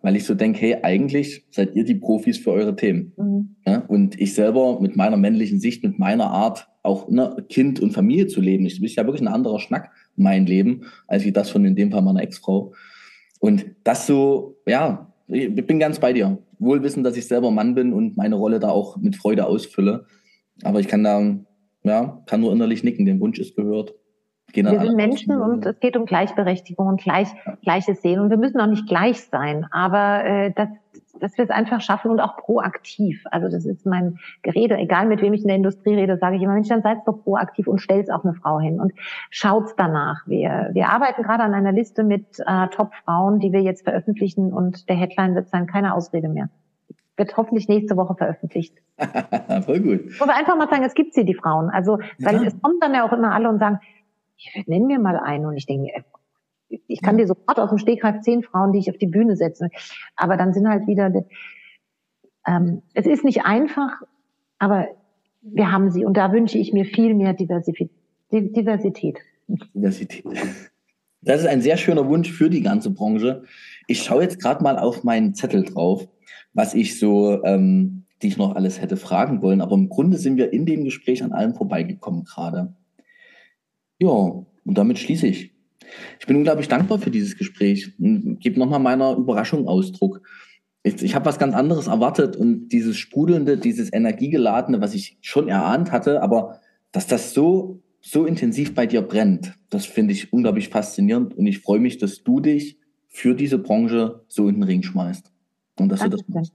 Weil ich so denke, hey, eigentlich seid ihr die Profis für eure Themen. Mhm. Ja, und ich selber mit meiner männlichen Sicht, mit meiner Art, auch ne, Kind und Familie zu leben. Ich bin ja wirklich ein anderer Schnack, mein Leben, als wie das von in dem Fall meiner Ex-Frau. Und das so, ja, ich bin ganz bei dir. Wohl wissen, dass ich selber Mann bin und meine Rolle da auch mit Freude ausfülle. Aber ich kann da, ja, kann nur innerlich nicken. Den Wunsch ist gehört. Wir sind Menschen und es geht um Gleichberechtigung und gleich, ja. gleiches Sehen. Und wir müssen auch nicht gleich sein, aber äh, dass, dass wir es einfach schaffen und auch proaktiv. Also das ist mein Gerede. Egal mit wem ich in der Industrie rede, sage ich immer, Mensch, dann seid doch proaktiv und stellt auch eine Frau hin und schaut's danach. Wir, wir arbeiten gerade an einer Liste mit äh, Top-Frauen, die wir jetzt veröffentlichen und der Headline wird sein, keine Ausrede mehr wird hoffentlich nächste Woche veröffentlicht. Voll gut. Wo wir einfach mal sagen, es gibt sie, die Frauen. Also, weil ja. es kommen dann ja auch immer alle und sagen, ich nenn mir mal einen und ich denke, ich kann ja. dir sofort aus dem Stegreif zehn Frauen, die ich auf die Bühne setze. Aber dann sind halt wieder, ähm, es ist nicht einfach, aber wir haben sie und da wünsche ich mir viel mehr Diversität. Diversität. Diversität. Das ist ein sehr schöner Wunsch für die ganze Branche. Ich schaue jetzt gerade mal auf meinen Zettel drauf was ich so, ähm, die ich noch alles hätte fragen wollen. Aber im Grunde sind wir in dem Gespräch an allem vorbeigekommen gerade. Ja, und damit schließe ich. Ich bin unglaublich dankbar für dieses Gespräch und gebe nochmal meiner Überraschung Ausdruck. Ich, ich habe was ganz anderes erwartet und dieses sprudelnde, dieses energiegeladene, was ich schon erahnt hatte, aber dass das so, so intensiv bei dir brennt, das finde ich unglaublich faszinierend und ich freue mich, dass du dich für diese Branche so in den Ring schmeißt. Und dass Danke. du das.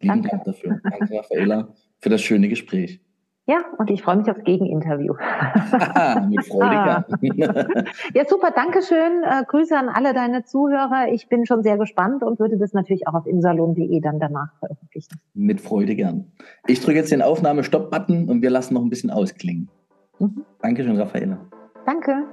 Lieben Dank dafür. Danke, Raffaela, für das schöne Gespräch. Ja, und ich freue mich aufs Gegeninterview. Mit Freude. ja, super, Dankeschön. Äh, Grüße an alle deine Zuhörer. Ich bin schon sehr gespannt und würde das natürlich auch auf insalon.de dann danach veröffentlichen. Mit Freude gern. Ich drücke jetzt den Aufnahme-Stopp-Button und wir lassen noch ein bisschen ausklingen. Mhm. Dankeschön, Raffaela. Danke.